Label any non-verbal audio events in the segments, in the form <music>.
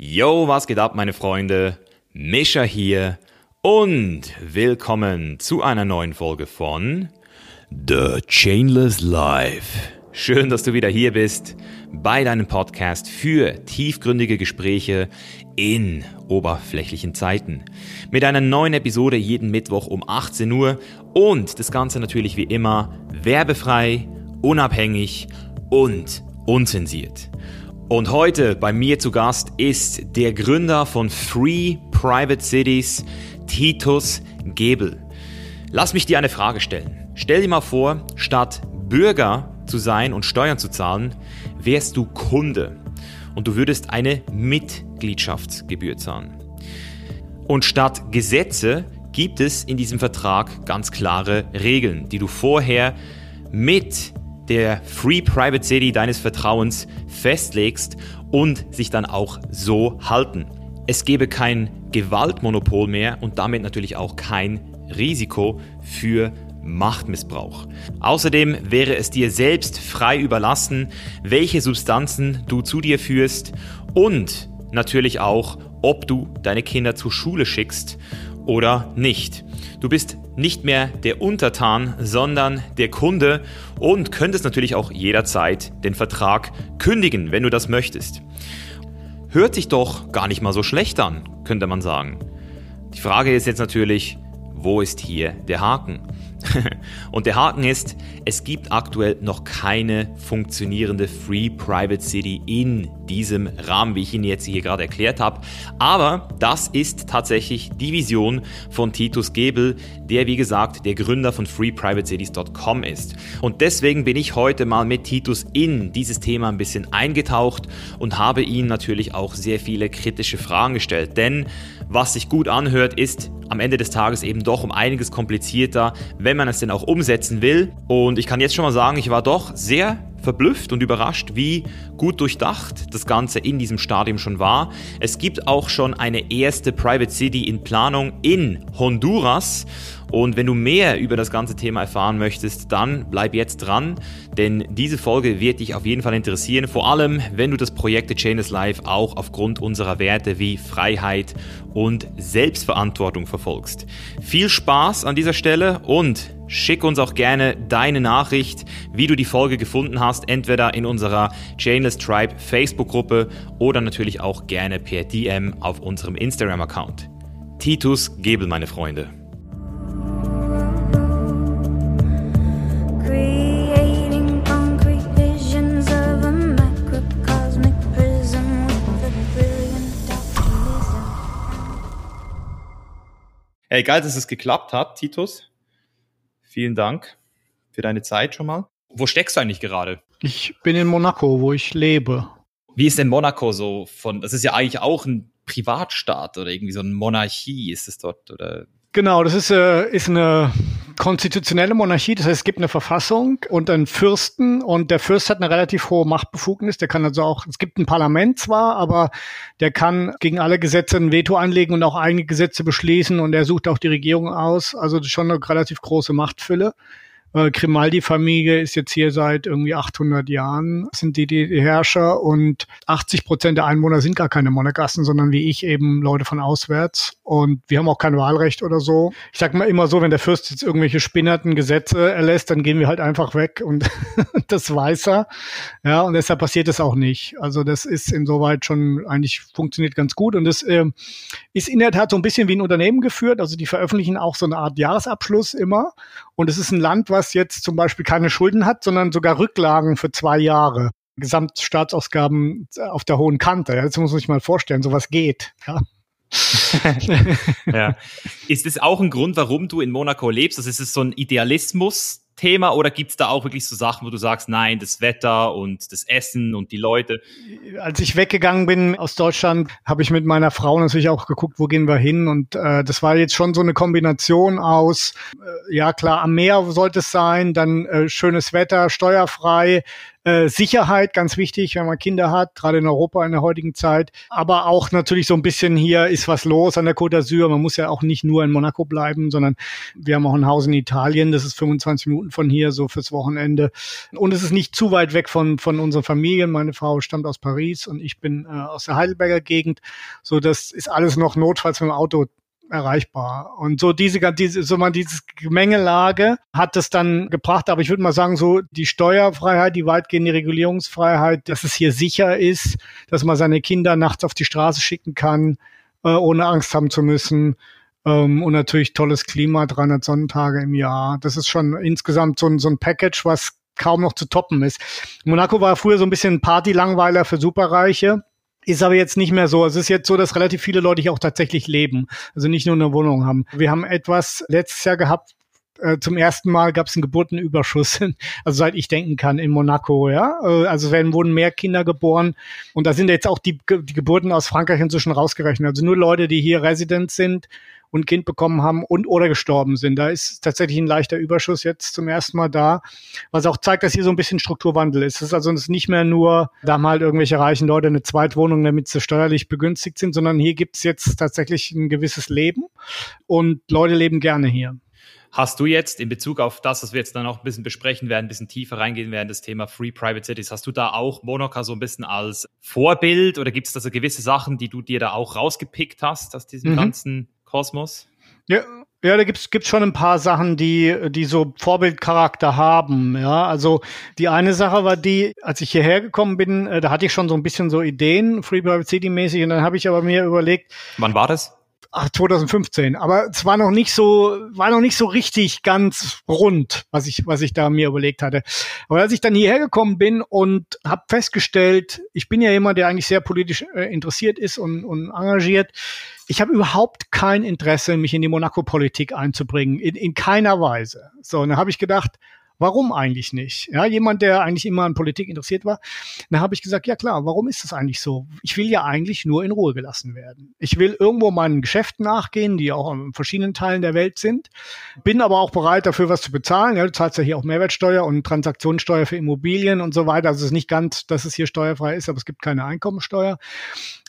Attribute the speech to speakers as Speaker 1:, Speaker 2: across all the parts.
Speaker 1: Yo, was geht ab, meine Freunde? Mischa hier und willkommen zu einer neuen Folge von The Chainless Life. Schön, dass du wieder hier bist bei deinem Podcast für tiefgründige Gespräche in oberflächlichen Zeiten. Mit einer neuen Episode jeden Mittwoch um 18 Uhr und das Ganze natürlich wie immer werbefrei, unabhängig und unzensiert. Und heute bei mir zu Gast ist der Gründer von Free Private Cities, Titus Gebel. Lass mich dir eine Frage stellen. Stell dir mal vor, statt Bürger zu sein und Steuern zu zahlen, wärst du Kunde und du würdest eine Mitgliedschaftsgebühr zahlen. Und statt Gesetze gibt es in diesem Vertrag ganz klare Regeln, die du vorher mit der Free Private City deines Vertrauens festlegst und sich dann auch so halten. Es gebe kein Gewaltmonopol mehr und damit natürlich auch kein Risiko für Machtmissbrauch. Außerdem wäre es dir selbst frei überlassen, welche Substanzen du zu dir führst und natürlich auch, ob du deine Kinder zur Schule schickst oder nicht. Du bist nicht mehr der Untertan, sondern der Kunde und könntest natürlich auch jederzeit den Vertrag kündigen, wenn du das möchtest. Hört sich doch gar nicht mal so schlecht an, könnte man sagen. Die Frage ist jetzt natürlich, wo ist hier der Haken? <laughs> und der Haken ist, es gibt aktuell noch keine funktionierende Free Private City in diesem Rahmen, wie ich Ihnen jetzt hier gerade erklärt habe. Aber das ist tatsächlich die Vision von Titus Gebel, der wie gesagt der Gründer von freeprivatecities.com ist. Und deswegen bin ich heute mal mit Titus in dieses Thema ein bisschen eingetaucht und habe ihm natürlich auch sehr viele kritische Fragen gestellt. Denn was sich gut anhört, ist am Ende des Tages eben doch um einiges komplizierter, wenn man es denn auch umsetzen will. Und ich kann jetzt schon mal sagen, ich war doch sehr verblüfft und überrascht, wie gut durchdacht das Ganze in diesem Stadium schon war. Es gibt auch schon eine erste Private City in Planung in Honduras. Und wenn du mehr über das ganze Thema erfahren möchtest, dann bleib jetzt dran, denn diese Folge wird dich auf jeden Fall interessieren, vor allem wenn du das Projekt The Chainless Life auch aufgrund unserer Werte wie Freiheit und Selbstverantwortung verfolgst. Viel Spaß an dieser Stelle und Schick uns auch gerne deine Nachricht, wie du die Folge gefunden hast, entweder in unserer Chainless Tribe Facebook-Gruppe oder natürlich auch gerne per DM auf unserem Instagram-Account. Titus Gebel, meine Freunde. Hey, geil, dass es geklappt hat, Titus. Vielen Dank für deine Zeit schon mal. Wo steckst du eigentlich gerade?
Speaker 2: Ich bin in Monaco, wo ich lebe.
Speaker 1: Wie ist denn Monaco so von, das ist ja eigentlich auch ein Privatstaat oder irgendwie so eine Monarchie ist es dort oder?
Speaker 2: Genau, das ist, äh, ist eine konstitutionelle Monarchie, das heißt, es gibt eine Verfassung und einen Fürsten und der Fürst hat eine relativ hohe Machtbefugnis, der kann also auch, es gibt ein Parlament zwar, aber der kann gegen alle Gesetze ein Veto einlegen und auch eigene Gesetze beschließen und er sucht auch die Regierung aus, also schon eine relativ große Machtfülle. Äh, Grimaldi-Familie ist jetzt hier seit irgendwie 800 Jahren, sind die die Herrscher und 80 Prozent der Einwohner sind gar keine Monegassen, sondern wie ich eben Leute von auswärts. Und wir haben auch kein Wahlrecht oder so. Ich sag mal immer so, wenn der Fürst jetzt irgendwelche spinnerten Gesetze erlässt, dann gehen wir halt einfach weg und <laughs> das weiß er. Ja, und deshalb passiert es auch nicht. Also das ist insoweit schon eigentlich funktioniert ganz gut und das äh, ist in der Tat so ein bisschen wie ein Unternehmen geführt. Also die veröffentlichen auch so eine Art Jahresabschluss immer und es ist ein Land, was jetzt zum Beispiel keine Schulden hat, sondern sogar Rücklagen für zwei Jahre. Gesamtstaatsausgaben auf der hohen Kante. Jetzt muss man sich mal vorstellen, sowas geht. Ja. <laughs>
Speaker 1: ja. Ist es auch ein Grund, warum du in Monaco lebst? Also ist es so ein Idealismus, Thema oder gibt es da auch wirklich so Sachen, wo du sagst, nein, das Wetter und das Essen und die Leute?
Speaker 2: Als ich weggegangen bin aus Deutschland, habe ich mit meiner Frau natürlich auch geguckt, wo gehen wir hin und äh, das war jetzt schon so eine Kombination aus, äh, ja klar, am Meer sollte es sein, dann äh, schönes Wetter, steuerfrei, Äh, Sicherheit, ganz wichtig, wenn man Kinder hat, gerade in Europa in der heutigen Zeit. Aber auch natürlich so ein bisschen hier ist was los an der Côte d'Azur. Man muss ja auch nicht nur in Monaco bleiben, sondern wir haben auch ein Haus in Italien. Das ist 25 Minuten von hier, so fürs Wochenende. Und es ist nicht zu weit weg von, von unseren Familien. Meine Frau stammt aus Paris und ich bin äh, aus der Heidelberger Gegend. So, das ist alles noch notfalls mit dem Auto erreichbar. Und so diese, diese, so man dieses Gemengelage hat es dann gebracht. Aber ich würde mal sagen, so die Steuerfreiheit, die weitgehende Regulierungsfreiheit, dass es hier sicher ist, dass man seine Kinder nachts auf die Straße schicken kann, äh, ohne Angst haben zu müssen. Ähm, und natürlich tolles Klima, 300 Sonnentage im Jahr. Das ist schon insgesamt so ein, so ein Package, was kaum noch zu toppen ist. Monaco war früher so ein bisschen Party-Langweiler für Superreiche. Ist aber jetzt nicht mehr so. Es ist jetzt so, dass relativ viele Leute hier auch tatsächlich leben. Also nicht nur eine Wohnung haben. Wir haben etwas letztes Jahr gehabt, äh, zum ersten Mal gab es einen Geburtenüberschuss, <laughs> also seit ich denken kann, in Monaco, ja. Äh, also werden wurden mehr Kinder geboren und da sind jetzt auch die, die Geburten aus Frankreich inzwischen rausgerechnet. Also nur Leute, die hier Resident sind, und Kind bekommen haben und oder gestorben sind. Da ist tatsächlich ein leichter Überschuss jetzt zum ersten Mal da, was auch zeigt, dass hier so ein bisschen Strukturwandel ist. Es ist also nicht mehr nur, da haben halt irgendwelche reichen Leute eine Zweitwohnung, damit sie steuerlich begünstigt sind, sondern hier gibt's jetzt tatsächlich ein gewisses Leben und Leute leben gerne hier.
Speaker 1: Hast du jetzt in Bezug auf das, was wir jetzt dann auch ein bisschen besprechen werden, ein bisschen tiefer reingehen werden, das Thema Free Private Cities, hast du da auch Monaco so ein bisschen als Vorbild oder gibt es da so gewisse Sachen, die du dir da auch rausgepickt hast aus diesem mhm. ganzen Kosmos?
Speaker 2: Ja, ja, da gibt's gibt's schon ein paar Sachen, die die so Vorbildcharakter haben. Ja, also die eine Sache war die, als ich hierher gekommen bin, äh, da hatte ich schon so ein bisschen so Ideen, Free Private City mäßig, und dann habe ich aber mir überlegt.
Speaker 1: Wann war das?
Speaker 2: Ach, 2015. Aber es war noch nicht so, war noch nicht so richtig ganz rund, was ich, was ich da mir überlegt hatte. Aber als ich dann hierher gekommen bin und habe festgestellt, ich bin ja jemand, der eigentlich sehr politisch äh, interessiert ist und, und engagiert, ich habe überhaupt kein Interesse, mich in die Monaco-Politik einzubringen, in, in keiner Weise. So, und dann habe ich gedacht, Warum eigentlich nicht? Ja, jemand, der eigentlich immer an Politik interessiert war. Dann habe ich gesagt, ja klar, warum ist das eigentlich so? Ich will ja eigentlich nur in Ruhe gelassen werden. Ich will irgendwo meinen Geschäften nachgehen, die auch in verschiedenen Teilen der Welt sind. Bin aber auch bereit, dafür was zu bezahlen. Ja, du zahlst ja hier auch Mehrwertsteuer und Transaktionssteuer für Immobilien und so weiter. Also es ist nicht ganz, dass es hier steuerfrei ist, aber es gibt keine Einkommensteuer.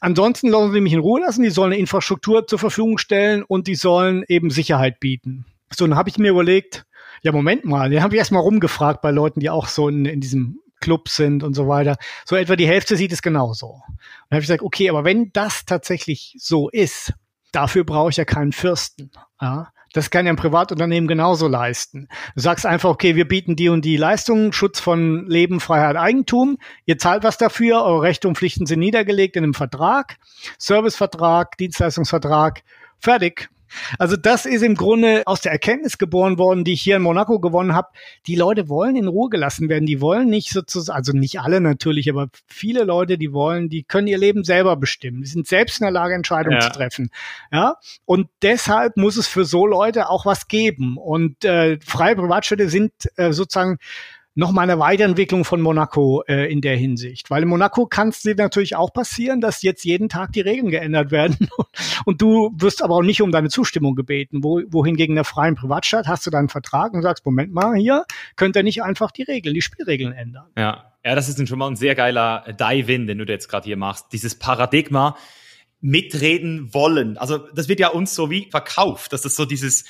Speaker 2: Ansonsten lassen sie mich in Ruhe lassen. Die sollen eine Infrastruktur zur Verfügung stellen und die sollen eben Sicherheit bieten. So, dann habe ich mir überlegt, ja, Moment mal, den habe ich erstmal rumgefragt bei Leuten, die auch so in, in diesem Club sind und so weiter. So etwa die Hälfte sieht es genauso. Dann habe ich gesagt, okay, aber wenn das tatsächlich so ist, dafür brauche ich ja keinen Fürsten. Ja? Das kann ja ein Privatunternehmen genauso leisten. Du sagst einfach, okay, wir bieten die und die Leistungen, Schutz von Leben, Freiheit, Eigentum. Ihr zahlt was dafür, eure Rechte und Pflichten sind niedergelegt in einem Vertrag, Servicevertrag, Dienstleistungsvertrag, fertig. Also das ist im Grunde aus der Erkenntnis geboren worden, die ich hier in Monaco gewonnen habe. Die Leute wollen in Ruhe gelassen werden. Die wollen nicht sozusagen, also nicht alle natürlich, aber viele Leute, die wollen, die können ihr Leben selber bestimmen. Die sind selbst in der Lage, Entscheidungen ja. zu treffen. Ja, und deshalb muss es für so Leute auch was geben. Und äh, freie Privatstädte sind äh, sozusagen nochmal eine Weiterentwicklung von Monaco äh, in der Hinsicht. Weil in Monaco kann es dir natürlich auch passieren, dass jetzt jeden Tag die Regeln geändert <laughs> werden und du wirst aber auch nicht um deine Zustimmung gebeten. Wo, wohingegen in der freien Privatstadt hast du deinen Vertrag und sagst, Moment mal, hier könnt ihr nicht einfach die Regeln, die Spielregeln ändern.
Speaker 1: Ja, ja das ist schon mal ein sehr geiler Dive-In, den du jetzt gerade hier machst. Dieses Paradigma, mitreden wollen. Also das wird ja uns so wie verkauft, dass das so dieses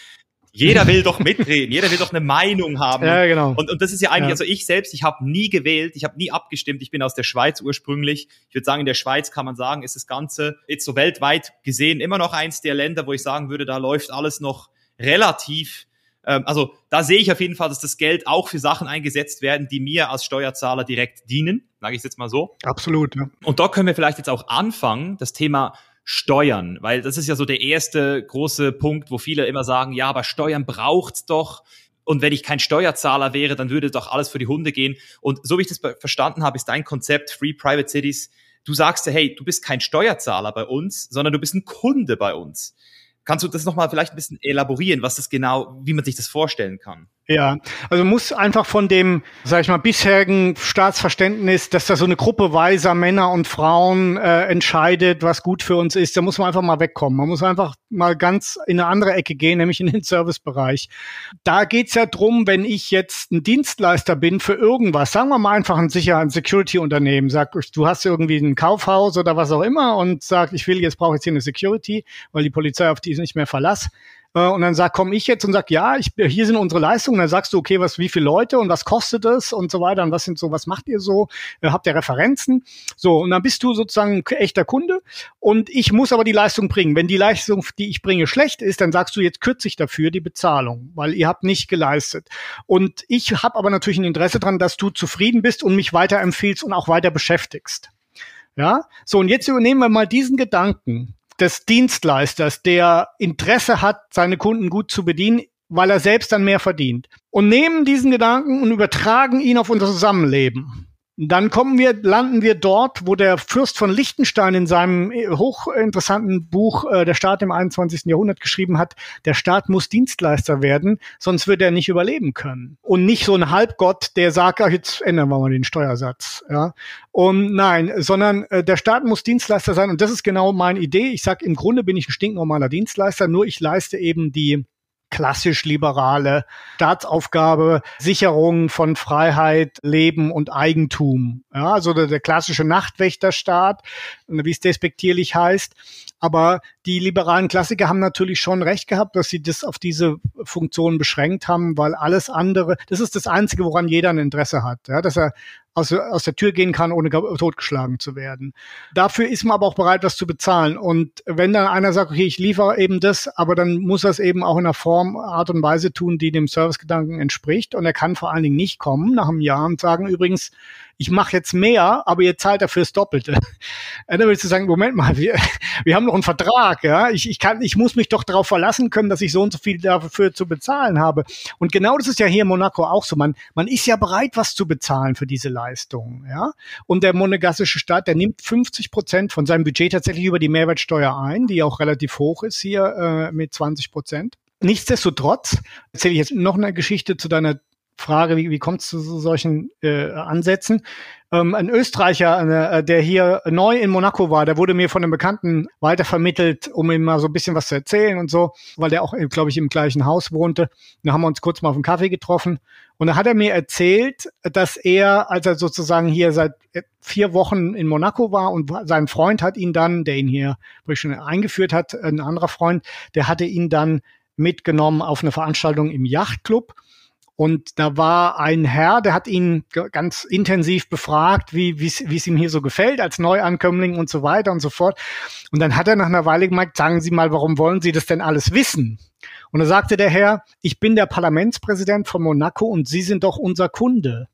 Speaker 1: jeder will doch <laughs> mitreden, jeder will doch eine Meinung haben.
Speaker 2: Ja, genau.
Speaker 1: Und, und das ist ja eigentlich, ja. also ich selbst, ich habe nie gewählt, ich habe nie abgestimmt, ich bin aus der Schweiz ursprünglich. Ich würde sagen, in der Schweiz kann man sagen, ist das Ganze jetzt so weltweit gesehen immer noch eins der Länder, wo ich sagen würde, da läuft alles noch relativ ähm, also da sehe ich auf jeden Fall, dass das Geld auch für Sachen eingesetzt werden, die mir als Steuerzahler direkt dienen, sage ich jetzt mal so.
Speaker 2: Absolut. Ja.
Speaker 1: Und da können wir vielleicht jetzt auch anfangen, das Thema Steuern, weil das ist ja so der erste große Punkt, wo viele immer sagen, ja, aber Steuern braucht's doch. Und wenn ich kein Steuerzahler wäre, dann würde doch alles für die Hunde gehen. Und so wie ich das verstanden habe, ist dein Konzept Free Private Cities. Du sagst ja, hey, du bist kein Steuerzahler bei uns, sondern du bist ein Kunde bei uns. Kannst du das nochmal vielleicht ein bisschen elaborieren, was das genau, wie man sich das vorstellen kann?
Speaker 2: Ja, also muss einfach von dem, sag ich mal, bisherigen Staatsverständnis, dass da so eine Gruppe weiser Männer und Frauen äh, entscheidet, was gut für uns ist, da muss man einfach mal wegkommen. Man muss einfach mal ganz in eine andere Ecke gehen, nämlich in den Servicebereich. Da geht's ja drum, wenn ich jetzt ein Dienstleister bin für irgendwas, sagen wir mal einfach ein sicher ein Security-Unternehmen, sag, du hast irgendwie ein Kaufhaus oder was auch immer und sagt, ich will jetzt brauche jetzt hier eine Security, weil die Polizei auf die ist nicht mehr Verlass äh, und dann sag, komm ich jetzt und sag, ja, ich, hier sind unsere Leistungen. Dann sagst du, okay, was, wie viele Leute und was kostet es und so weiter und was sind so, was macht ihr so? Äh, habt ihr Referenzen? So, und dann bist du sozusagen echter Kunde und ich muss aber die Leistung bringen. Wenn die Leistung, die ich bringe, schlecht ist, dann sagst du, jetzt kürze ich dafür die Bezahlung, weil ihr habt nicht geleistet. Und ich habe aber natürlich ein Interesse dran, dass du zufrieden bist und mich weiterempfiehlst und auch weiter beschäftigst. Ja, so und jetzt übernehmen wir mal diesen Gedanken des Dienstleisters, der Interesse hat, seine Kunden gut zu bedienen, weil er selbst dann mehr verdient. Und nehmen diesen Gedanken und übertragen ihn auf unser Zusammenleben. Dann kommen wir, landen wir dort, wo der Fürst von Liechtenstein in seinem äh, hochinteressanten Buch äh, Der Staat im 21. Jahrhundert geschrieben hat, der Staat muss Dienstleister werden, sonst wird er nicht überleben können. Und nicht so ein Halbgott, der sagt, ach, jetzt ändern wir mal den Steuersatz. Ja? Und nein, sondern äh, der Staat muss Dienstleister sein. Und das ist genau meine Idee. Ich sage, im Grunde bin ich ein stinknormaler Dienstleister, nur ich leiste eben die klassisch liberale Staatsaufgabe, Sicherung von Freiheit, Leben und Eigentum. Ja, also der, der klassische Nachtwächterstaat, wie es despektierlich heißt. Aber die liberalen Klassiker haben natürlich schon recht gehabt, dass sie das auf diese Funktion beschränkt haben, weil alles andere, das ist das Einzige, woran jeder ein Interesse hat, ja, dass er aus, aus der Tür gehen kann, ohne totgeschlagen zu werden. Dafür ist man aber auch bereit, was zu bezahlen. Und wenn dann einer sagt, okay, ich liefere eben das, aber dann muss er es eben auch in einer Form, Art und Weise tun, die dem Servicegedanken entspricht. Und er kann vor allen Dingen nicht kommen nach einem Jahr und sagen, übrigens, ich mache jetzt mehr, aber ihr zahlt dafür das Doppelte. <laughs> Dann willst du sagen, Moment mal, wir, <laughs> wir haben noch einen Vertrag, ja. Ich, ich kann, ich muss mich doch darauf verlassen können, dass ich so und so viel dafür zu bezahlen habe. Und genau das ist ja hier in Monaco auch so. Man, man ist ja bereit, was zu bezahlen für diese Leistung, ja. Und der monegassische Staat, der nimmt 50 Prozent von seinem Budget tatsächlich über die Mehrwertsteuer ein, die auch relativ hoch ist hier äh, mit 20 Prozent. Nichtsdestotrotz erzähle ich jetzt noch eine Geschichte zu deiner Frage, wie, wie kommt es zu so solchen äh, Ansätzen? Ähm, ein Österreicher, äh, der hier neu in Monaco war, der wurde mir von einem Bekannten weitervermittelt, um ihm mal so ein bisschen was zu erzählen und so, weil der auch, äh, glaube ich, im gleichen Haus wohnte. Da haben wir uns kurz mal auf einen Kaffee getroffen. Und da hat er mir erzählt, dass er, als er sozusagen hier seit äh, vier Wochen in Monaco war und sein Freund hat ihn dann, der ihn hier schon eingeführt hat, ein anderer Freund, der hatte ihn dann mitgenommen auf eine Veranstaltung im Yachtclub und da war ein Herr, der hat ihn ganz intensiv befragt, wie es ihm hier so gefällt als Neuankömmling und so weiter und so fort. Und dann hat er nach einer Weile gemeint, sagen Sie mal, warum wollen Sie das denn alles wissen? Und da sagte der Herr, ich bin der Parlamentspräsident von Monaco und Sie sind doch unser Kunde.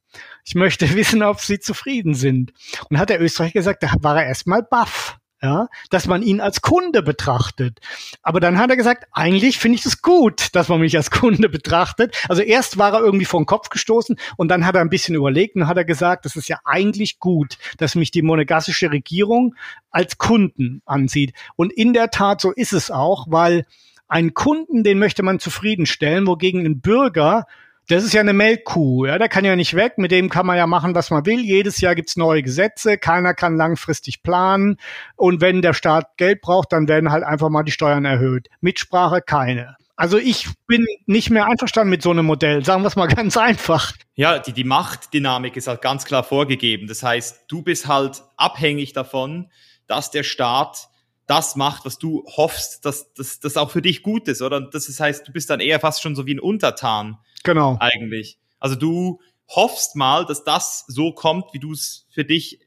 Speaker 2: Ich möchte <laughs> wissen, ob Sie zufrieden sind. Und hat der Österreicher gesagt, da war er erstmal baff ja, dass man ihn als Kunde betrachtet. Aber dann hat er gesagt, eigentlich finde ich es gut, dass man mich als Kunde betrachtet. Also erst war er irgendwie vor den Kopf gestoßen und dann hat er ein bisschen überlegt und hat er gesagt, das ist ja eigentlich gut, dass mich die monegassische Regierung als Kunden ansieht. Und in der Tat, so ist es auch, weil einen Kunden, den möchte man zufriedenstellen, wogegen ein Bürger das ist ja eine Melkkuh, ja, der kann ja nicht weg, mit dem kann man ja machen, was man will. Jedes Jahr gibt's neue Gesetze, keiner kann langfristig planen und wenn der Staat Geld braucht, dann werden halt einfach mal die Steuern erhöht. Mitsprache keine. Also ich bin nicht mehr einverstanden mit so einem Modell, sagen wir es mal <laughs> ganz einfach.
Speaker 1: Ja, die, die Machtdynamik ist halt ganz klar vorgegeben. Das heißt, du bist halt abhängig davon, dass der Staat das macht, was du hoffst, dass das auch für dich gut ist, oder? Das heißt, du bist dann eher fast schon so wie ein Untertan.
Speaker 2: Genau.
Speaker 1: Eigentlich. Also du hoffst mal, dass das so kommt, wie du es für dich.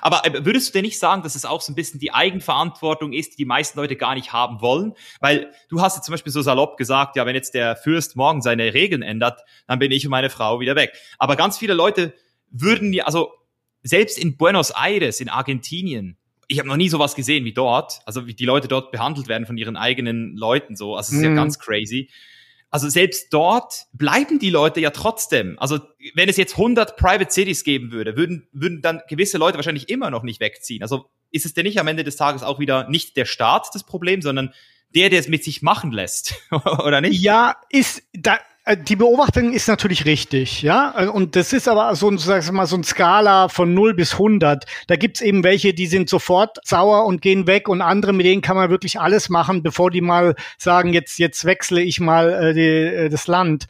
Speaker 1: Aber äh, würdest du denn nicht sagen, dass es auch so ein bisschen die Eigenverantwortung ist, die die meisten Leute gar nicht haben wollen? Weil du hast jetzt zum Beispiel so salopp gesagt, ja, wenn jetzt der Fürst morgen seine Regeln ändert, dann bin ich und meine Frau wieder weg. Aber ganz viele Leute würden ja, also selbst in Buenos Aires, in Argentinien, ich habe noch nie sowas gesehen wie dort, also wie die Leute dort behandelt werden von ihren eigenen Leuten so, also es ist mhm. ja ganz crazy. Also selbst dort bleiben die Leute ja trotzdem. Also wenn es jetzt 100 Private Cities geben würde, würden, würden dann gewisse Leute wahrscheinlich immer noch nicht wegziehen. Also ist es denn nicht am Ende des Tages auch wieder nicht der Staat das Problem, sondern der, der es mit sich machen lässt, <laughs> oder nicht?
Speaker 2: Ja, ist, da, die Beobachtung ist natürlich richtig, ja. Äh, und das ist aber so, sag mal, so ein Skala von 0 bis 100. Da gibt's eben welche, die sind sofort sauer und gehen weg und andere, mit denen kann man wirklich alles machen, bevor die mal sagen, jetzt, jetzt wechsle ich mal äh, die, äh, das Land.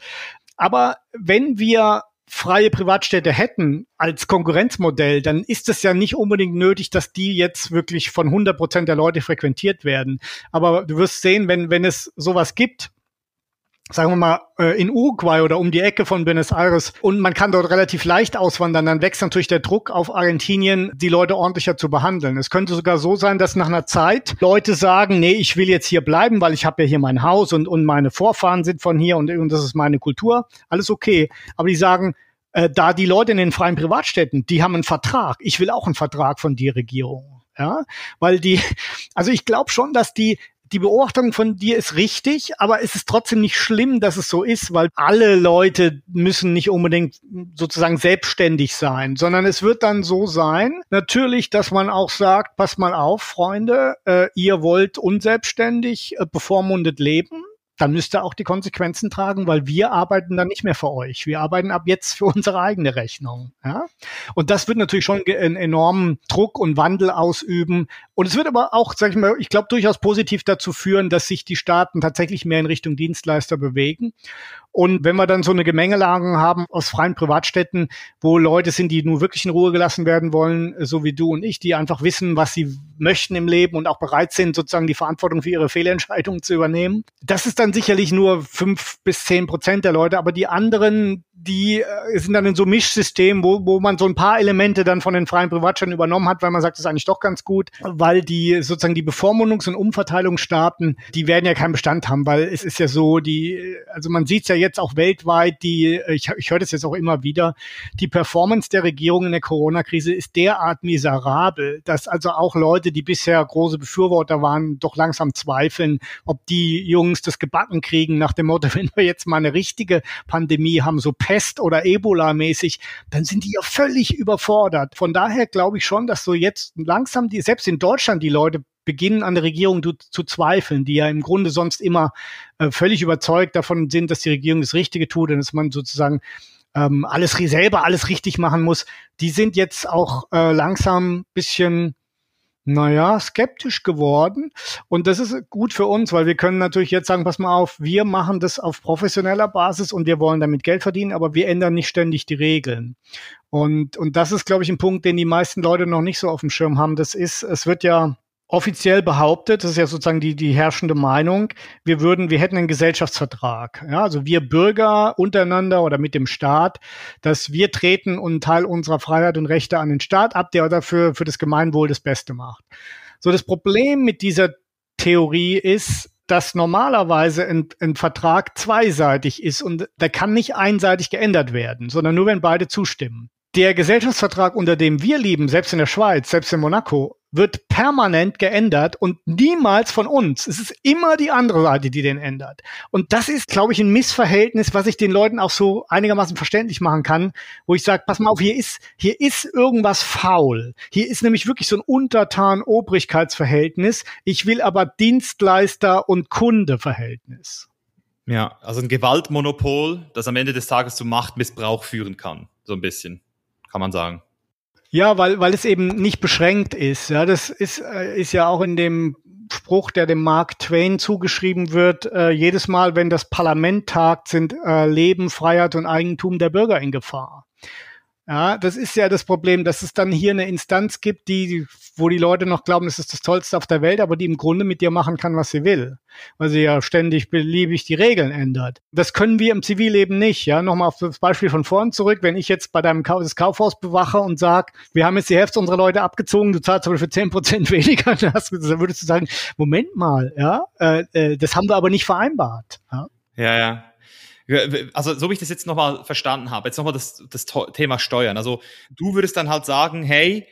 Speaker 2: Aber wenn wir freie Privatstädte hätten als Konkurrenzmodell, dann ist es ja nicht unbedingt nötig, dass die jetzt wirklich von 100 Prozent der Leute frequentiert werden. Aber du wirst sehen, wenn, wenn es sowas gibt, sagen wir mal, äh, in Uruguay oder um die Ecke von Buenos Aires und man kann dort relativ leicht auswandern, dann wächst natürlich der Druck auf Argentinien, die Leute ordentlicher zu behandeln. Es könnte sogar so sein, dass nach einer Zeit Leute sagen, nee, ich will jetzt hier bleiben, weil ich habe ja hier mein Haus und, und meine Vorfahren sind von hier und, und das ist meine Kultur. Alles okay. Aber die sagen, äh, da die Leute in den freien Privatstädten, die haben einen Vertrag. Ich will auch einen Vertrag von der Regierung. Ja, weil die, also ich glaube schon, dass die die Beobachtung von dir ist richtig, aber es ist trotzdem nicht schlimm, dass es so ist, weil alle Leute müssen nicht unbedingt sozusagen selbstständig sein, sondern es wird dann so sein, natürlich, dass man auch sagt, pass mal auf, Freunde, äh, ihr wollt unselbstständig äh, bevormundet leben dann müsst ihr auch die Konsequenzen tragen, weil wir arbeiten dann nicht mehr für euch. Wir arbeiten ab jetzt für unsere eigene Rechnung. Ja? Und das wird natürlich schon einen enormen Druck und Wandel ausüben. Und es wird aber auch, sag ich mal, ich glaube, durchaus positiv dazu führen, dass sich die Staaten tatsächlich mehr in Richtung Dienstleister bewegen. Und wenn wir dann so eine Gemengelage haben aus freien Privatstädten, wo Leute sind, die nur wirklich in Ruhe gelassen werden wollen, so wie du und ich, die einfach wissen, was sie möchten im Leben und auch bereit sind, sozusagen die Verantwortung für ihre Fehlentscheidungen zu übernehmen. Das ist dann sicherlich nur fünf bis zehn Prozent der Leute, aber die anderen, die äh, sind dann in so Mischsystemen, wo, wo man so ein paar Elemente dann von den freien Privatstädten übernommen hat, weil man sagt, das ist eigentlich doch ganz gut, weil die sozusagen die Bevormundungs- und Umverteilungsstaaten, die werden ja keinen Bestand haben, weil es ist ja so, die, also man sieht es ja jetzt auch weltweit, die, ich, ich höre das jetzt auch immer wieder, die Performance der Regierung in der Corona-Krise ist derart miserabel, dass also auch Leute, die bisher große Befürworter waren, doch langsam zweifeln, ob die Jungs das gebacken kriegen nach dem Motto, <laughs> wenn wir jetzt mal eine richtige Pandemie haben, so Pest oder Ebola-mäßig, dann sind die ja völlig überfordert. Von daher glaube ich schon, dass so jetzt langsam die, selbst in Deutschland die Leute beginnen an der Regierung zu, zweifeln, die ja im Grunde sonst immer äh, völlig überzeugt davon sind, dass die Regierung das Richtige tut und dass man sozusagen ähm, alles selber alles richtig machen muss. Die sind jetzt auch äh, langsam bisschen naja, skeptisch geworden. Und das ist gut für uns, weil wir können natürlich jetzt sagen, pass mal auf, wir machen das auf professioneller Basis und wir wollen damit Geld verdienen, aber wir ändern nicht ständig die Regeln. Und, und das ist, glaube ich, ein Punkt, den die meisten Leute noch nicht so auf dem Schirm haben. Das ist, es wird ja offiziell behauptet, das ist ja sozusagen die, die herrschende Meinung, wir würden, wir hätten einen Gesellschaftsvertrag. Ja, also wir Bürger untereinander oder mit dem Staat, dass wir treten und einen Teil unserer Freiheit und Rechte an den Staat ab, der dafür für das Gemeinwohl das Beste macht. So, das Problem mit dieser Theorie ist, dass normalerweise ein, ein Vertrag zweiseitig ist und der kann nicht einseitig geändert werden, sondern nur wenn beide zustimmen. Der Gesellschaftsvertrag, unter dem wir leben, selbst in der Schweiz, selbst in Monaco, wird permanent geändert und niemals von uns. Es ist immer die andere Seite, die den ändert. Und das ist, glaube ich, ein Missverhältnis, was ich den Leuten auch so einigermaßen verständlich machen kann, wo ich sage, pass mal auf, hier ist, hier ist irgendwas faul. Hier ist nämlich wirklich so ein Untertan-Obrigkeitsverhältnis. Ich will aber Dienstleister- und Kundeverhältnis.
Speaker 1: Ja, also ein Gewaltmonopol, das am Ende des Tages zu Machtmissbrauch führen kann. So ein bisschen, kann man sagen.
Speaker 2: Ja, weil, weil es eben nicht beschränkt ist. Ja, das ist, äh, ist ja auch in dem Spruch, der dem Mark Twain zugeschrieben wird, äh, jedes Mal, wenn das Parlament tagt, sind äh, Leben, Freiheit und Eigentum der Bürger in Gefahr. Ja, das ist ja das Problem, dass es dann hier eine Instanz gibt, die, wo die Leute noch glauben, es ist das Tollste auf der Welt, aber die im Grunde mit dir machen kann, was sie will. Weil sie ja ständig beliebig die Regeln ändert. Das können wir im Zivilleben nicht. Ja, nochmal auf das Beispiel von vorn zurück. Wenn ich jetzt bei deinem Kauf, das Kaufhaus bewache und sag, wir haben jetzt die Hälfte unserer Leute abgezogen, du zahlst aber für zehn Prozent <laughs> weniger, dann würdest du sagen, Moment mal, ja, äh, äh, das haben wir aber nicht vereinbart.
Speaker 1: Ja, ja. ja also so wie ich das jetzt nochmal verstanden habe, jetzt nochmal das, das Thema Steuern. Also du würdest dann halt sagen, hey,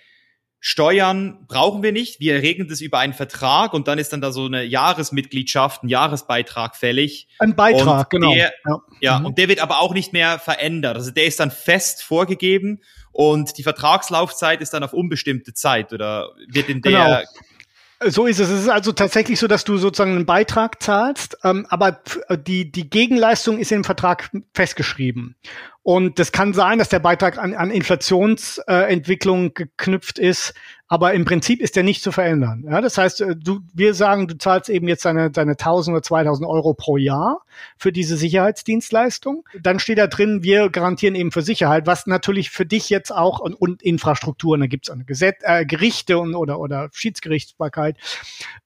Speaker 1: Steuern brauchen wir nicht, wir regeln das über einen Vertrag und dann ist dann da so eine Jahresmitgliedschaft, ein Jahresbeitrag fällig.
Speaker 2: Ein Beitrag,
Speaker 1: und genau. Der, ja, ja mhm. und der wird aber auch nicht mehr verändert. Also der ist dann fest vorgegeben und die Vertragslaufzeit ist dann auf unbestimmte Zeit oder wird in der
Speaker 2: genau. So ist es. Es ist also tatsächlich so, dass du sozusagen einen Beitrag zahlst, ähm, aber die, die Gegenleistung ist im Vertrag festgeschrieben. Und das kann sein, dass der Beitrag an, an Inflationsentwicklung äh, geknüpft ist, aber im Prinzip ist der nicht zu verändern. Ja, das heißt, äh, du, wir sagen, du zahlst eben jetzt deine, deine 1000 oder 2000 Euro pro Jahr für diese Sicherheitsdienstleistung. Dann steht da drin, wir garantieren eben für Sicherheit, was natürlich für dich jetzt auch und, und Infrastrukturen, da gibt es Gesetz, äh, Gerichte und, oder, oder Schiedsgerichtsbarkeit,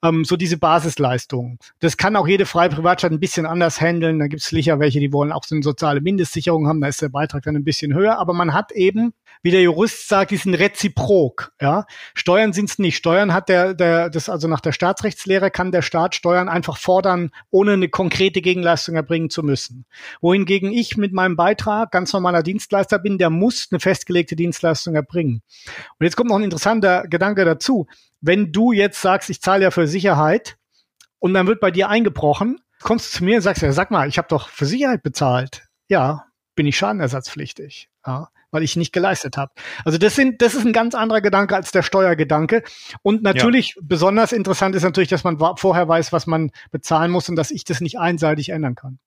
Speaker 2: ähm, so diese Basisleistungen. Das kann auch jede freie Privatstadt ein bisschen anders handeln. Da gibt es sicher welche, die wollen auch so eine soziale Mindestsicherung haben, da ist der Beitrag dann ein bisschen höher, aber man hat eben, wie der Jurist sagt, diesen Reziprok, ja. Steuern sind es nicht. Steuern hat der, der, das also nach der Staatsrechtslehre kann der Staat Steuern einfach fordern, ohne eine konkrete Gegenleistung erbringen zu müssen. Wohingegen ich mit meinem Beitrag ganz normaler Dienstleister bin, der muss eine festgelegte Dienstleistung erbringen. Und jetzt kommt noch ein interessanter Gedanke dazu. Wenn du jetzt sagst, ich zahle ja für Sicherheit und dann wird bei dir eingebrochen, kommst du zu mir und sagst, ja, sag mal, ich habe doch für Sicherheit bezahlt. Ja, bin ich schadenersatzpflichtig. Ja weil ich nicht geleistet habe. Also das sind, das ist ein ganz anderer Gedanke als der Steuergedanke. Und natürlich ja. besonders interessant ist natürlich, dass man vorher weiß, was man bezahlen muss und dass ich das nicht einseitig ändern kann.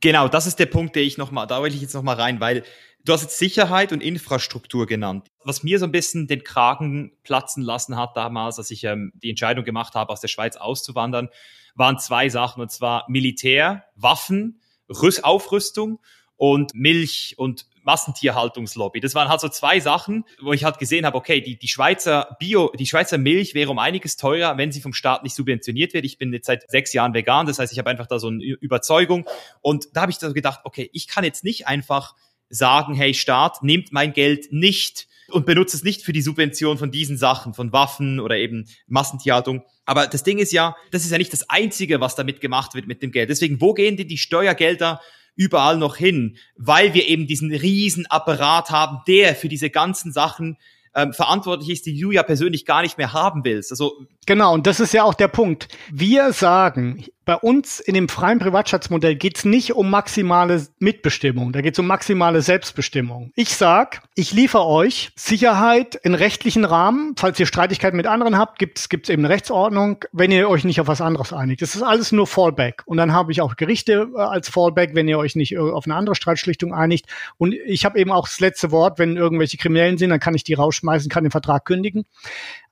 Speaker 1: Genau, das ist der Punkt, der ich noch mal, da will ich jetzt noch mal rein, weil du hast jetzt Sicherheit und Infrastruktur genannt. Was mir so ein bisschen den Kragen platzen lassen hat damals, als ich ähm, die Entscheidung gemacht habe, aus der Schweiz auszuwandern, waren zwei Sachen, und zwar Militär, Waffen, Rüst Aufrüstung und Milch und Massentierhaltungslobby. Das waren halt so zwei Sachen, wo ich halt gesehen habe, okay, die, die Schweizer Bio, die Schweizer Milch wäre um einiges teurer, wenn sie vom Staat nicht subventioniert wird. Ich bin jetzt seit sechs Jahren vegan, das heißt, ich habe einfach da so eine Überzeugung. Und da habe ich so gedacht, okay, ich kann jetzt nicht einfach sagen, hey Staat, nehmt mein Geld nicht und benutzt es nicht für die Subvention von diesen Sachen, von Waffen oder eben Massentierhaltung. Aber das Ding ist ja, das ist ja nicht das Einzige, was damit gemacht wird mit dem Geld. Deswegen, wo gehen denn die Steuergelder überall noch hin, weil wir eben diesen riesen Apparat haben, der für diese ganzen Sachen ähm, verantwortlich ist, die du ja persönlich gar nicht mehr haben willst. Also
Speaker 2: genau, und das ist ja auch der Punkt. Wir sagen, bei uns in dem freien Privatschatzmodell geht es nicht um maximale Mitbestimmung, da geht es um maximale Selbstbestimmung. Ich sag, ich liefere euch Sicherheit in rechtlichen Rahmen. Falls ihr Streitigkeiten mit anderen habt, gibt es eben eine Rechtsordnung, wenn ihr euch nicht auf was anderes einigt. Das ist alles nur Fallback. Und dann habe ich auch Gerichte äh, als Fallback, wenn ihr euch nicht äh, auf eine andere Streitschlichtung einigt. Und ich habe eben auch das letzte Wort, wenn irgendwelche Kriminellen sind, dann kann ich die rausschmeißen, kann den Vertrag kündigen.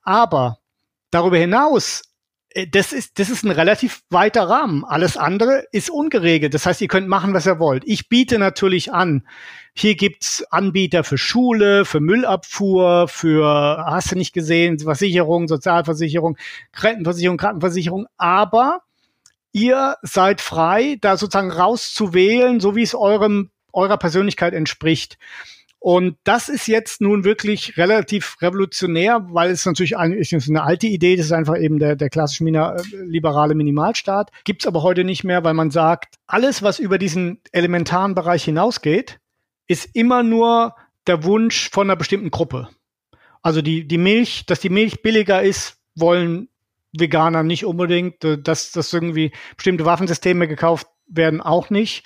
Speaker 2: Aber darüber hinaus das ist, das ist ein relativ weiter Rahmen. Alles andere ist ungeregelt. Das heißt, ihr könnt machen, was ihr wollt. Ich biete natürlich an, hier gibt's Anbieter für Schule, für Müllabfuhr, für, hast du nicht gesehen, Versicherung, Sozialversicherung, Krankenversicherung, Krankenversicherung, aber ihr seid frei, da sozusagen rauszuwählen, so wie es eurem, eurer Persönlichkeit entspricht. Und das ist jetzt nun wirklich relativ revolutionär, weil es natürlich eigentlich eine alte Idee, das ist einfach eben der, der klassische äh, liberale Minimalstaat. Gibt's aber heute nicht mehr, weil man sagt, alles, was über diesen elementaren Bereich hinausgeht, ist immer nur der Wunsch von einer bestimmten Gruppe. Also die, die Milch, dass die Milch billiger ist, wollen Veganer nicht unbedingt, dass, dass irgendwie bestimmte Waffensysteme gekauft werden auch nicht.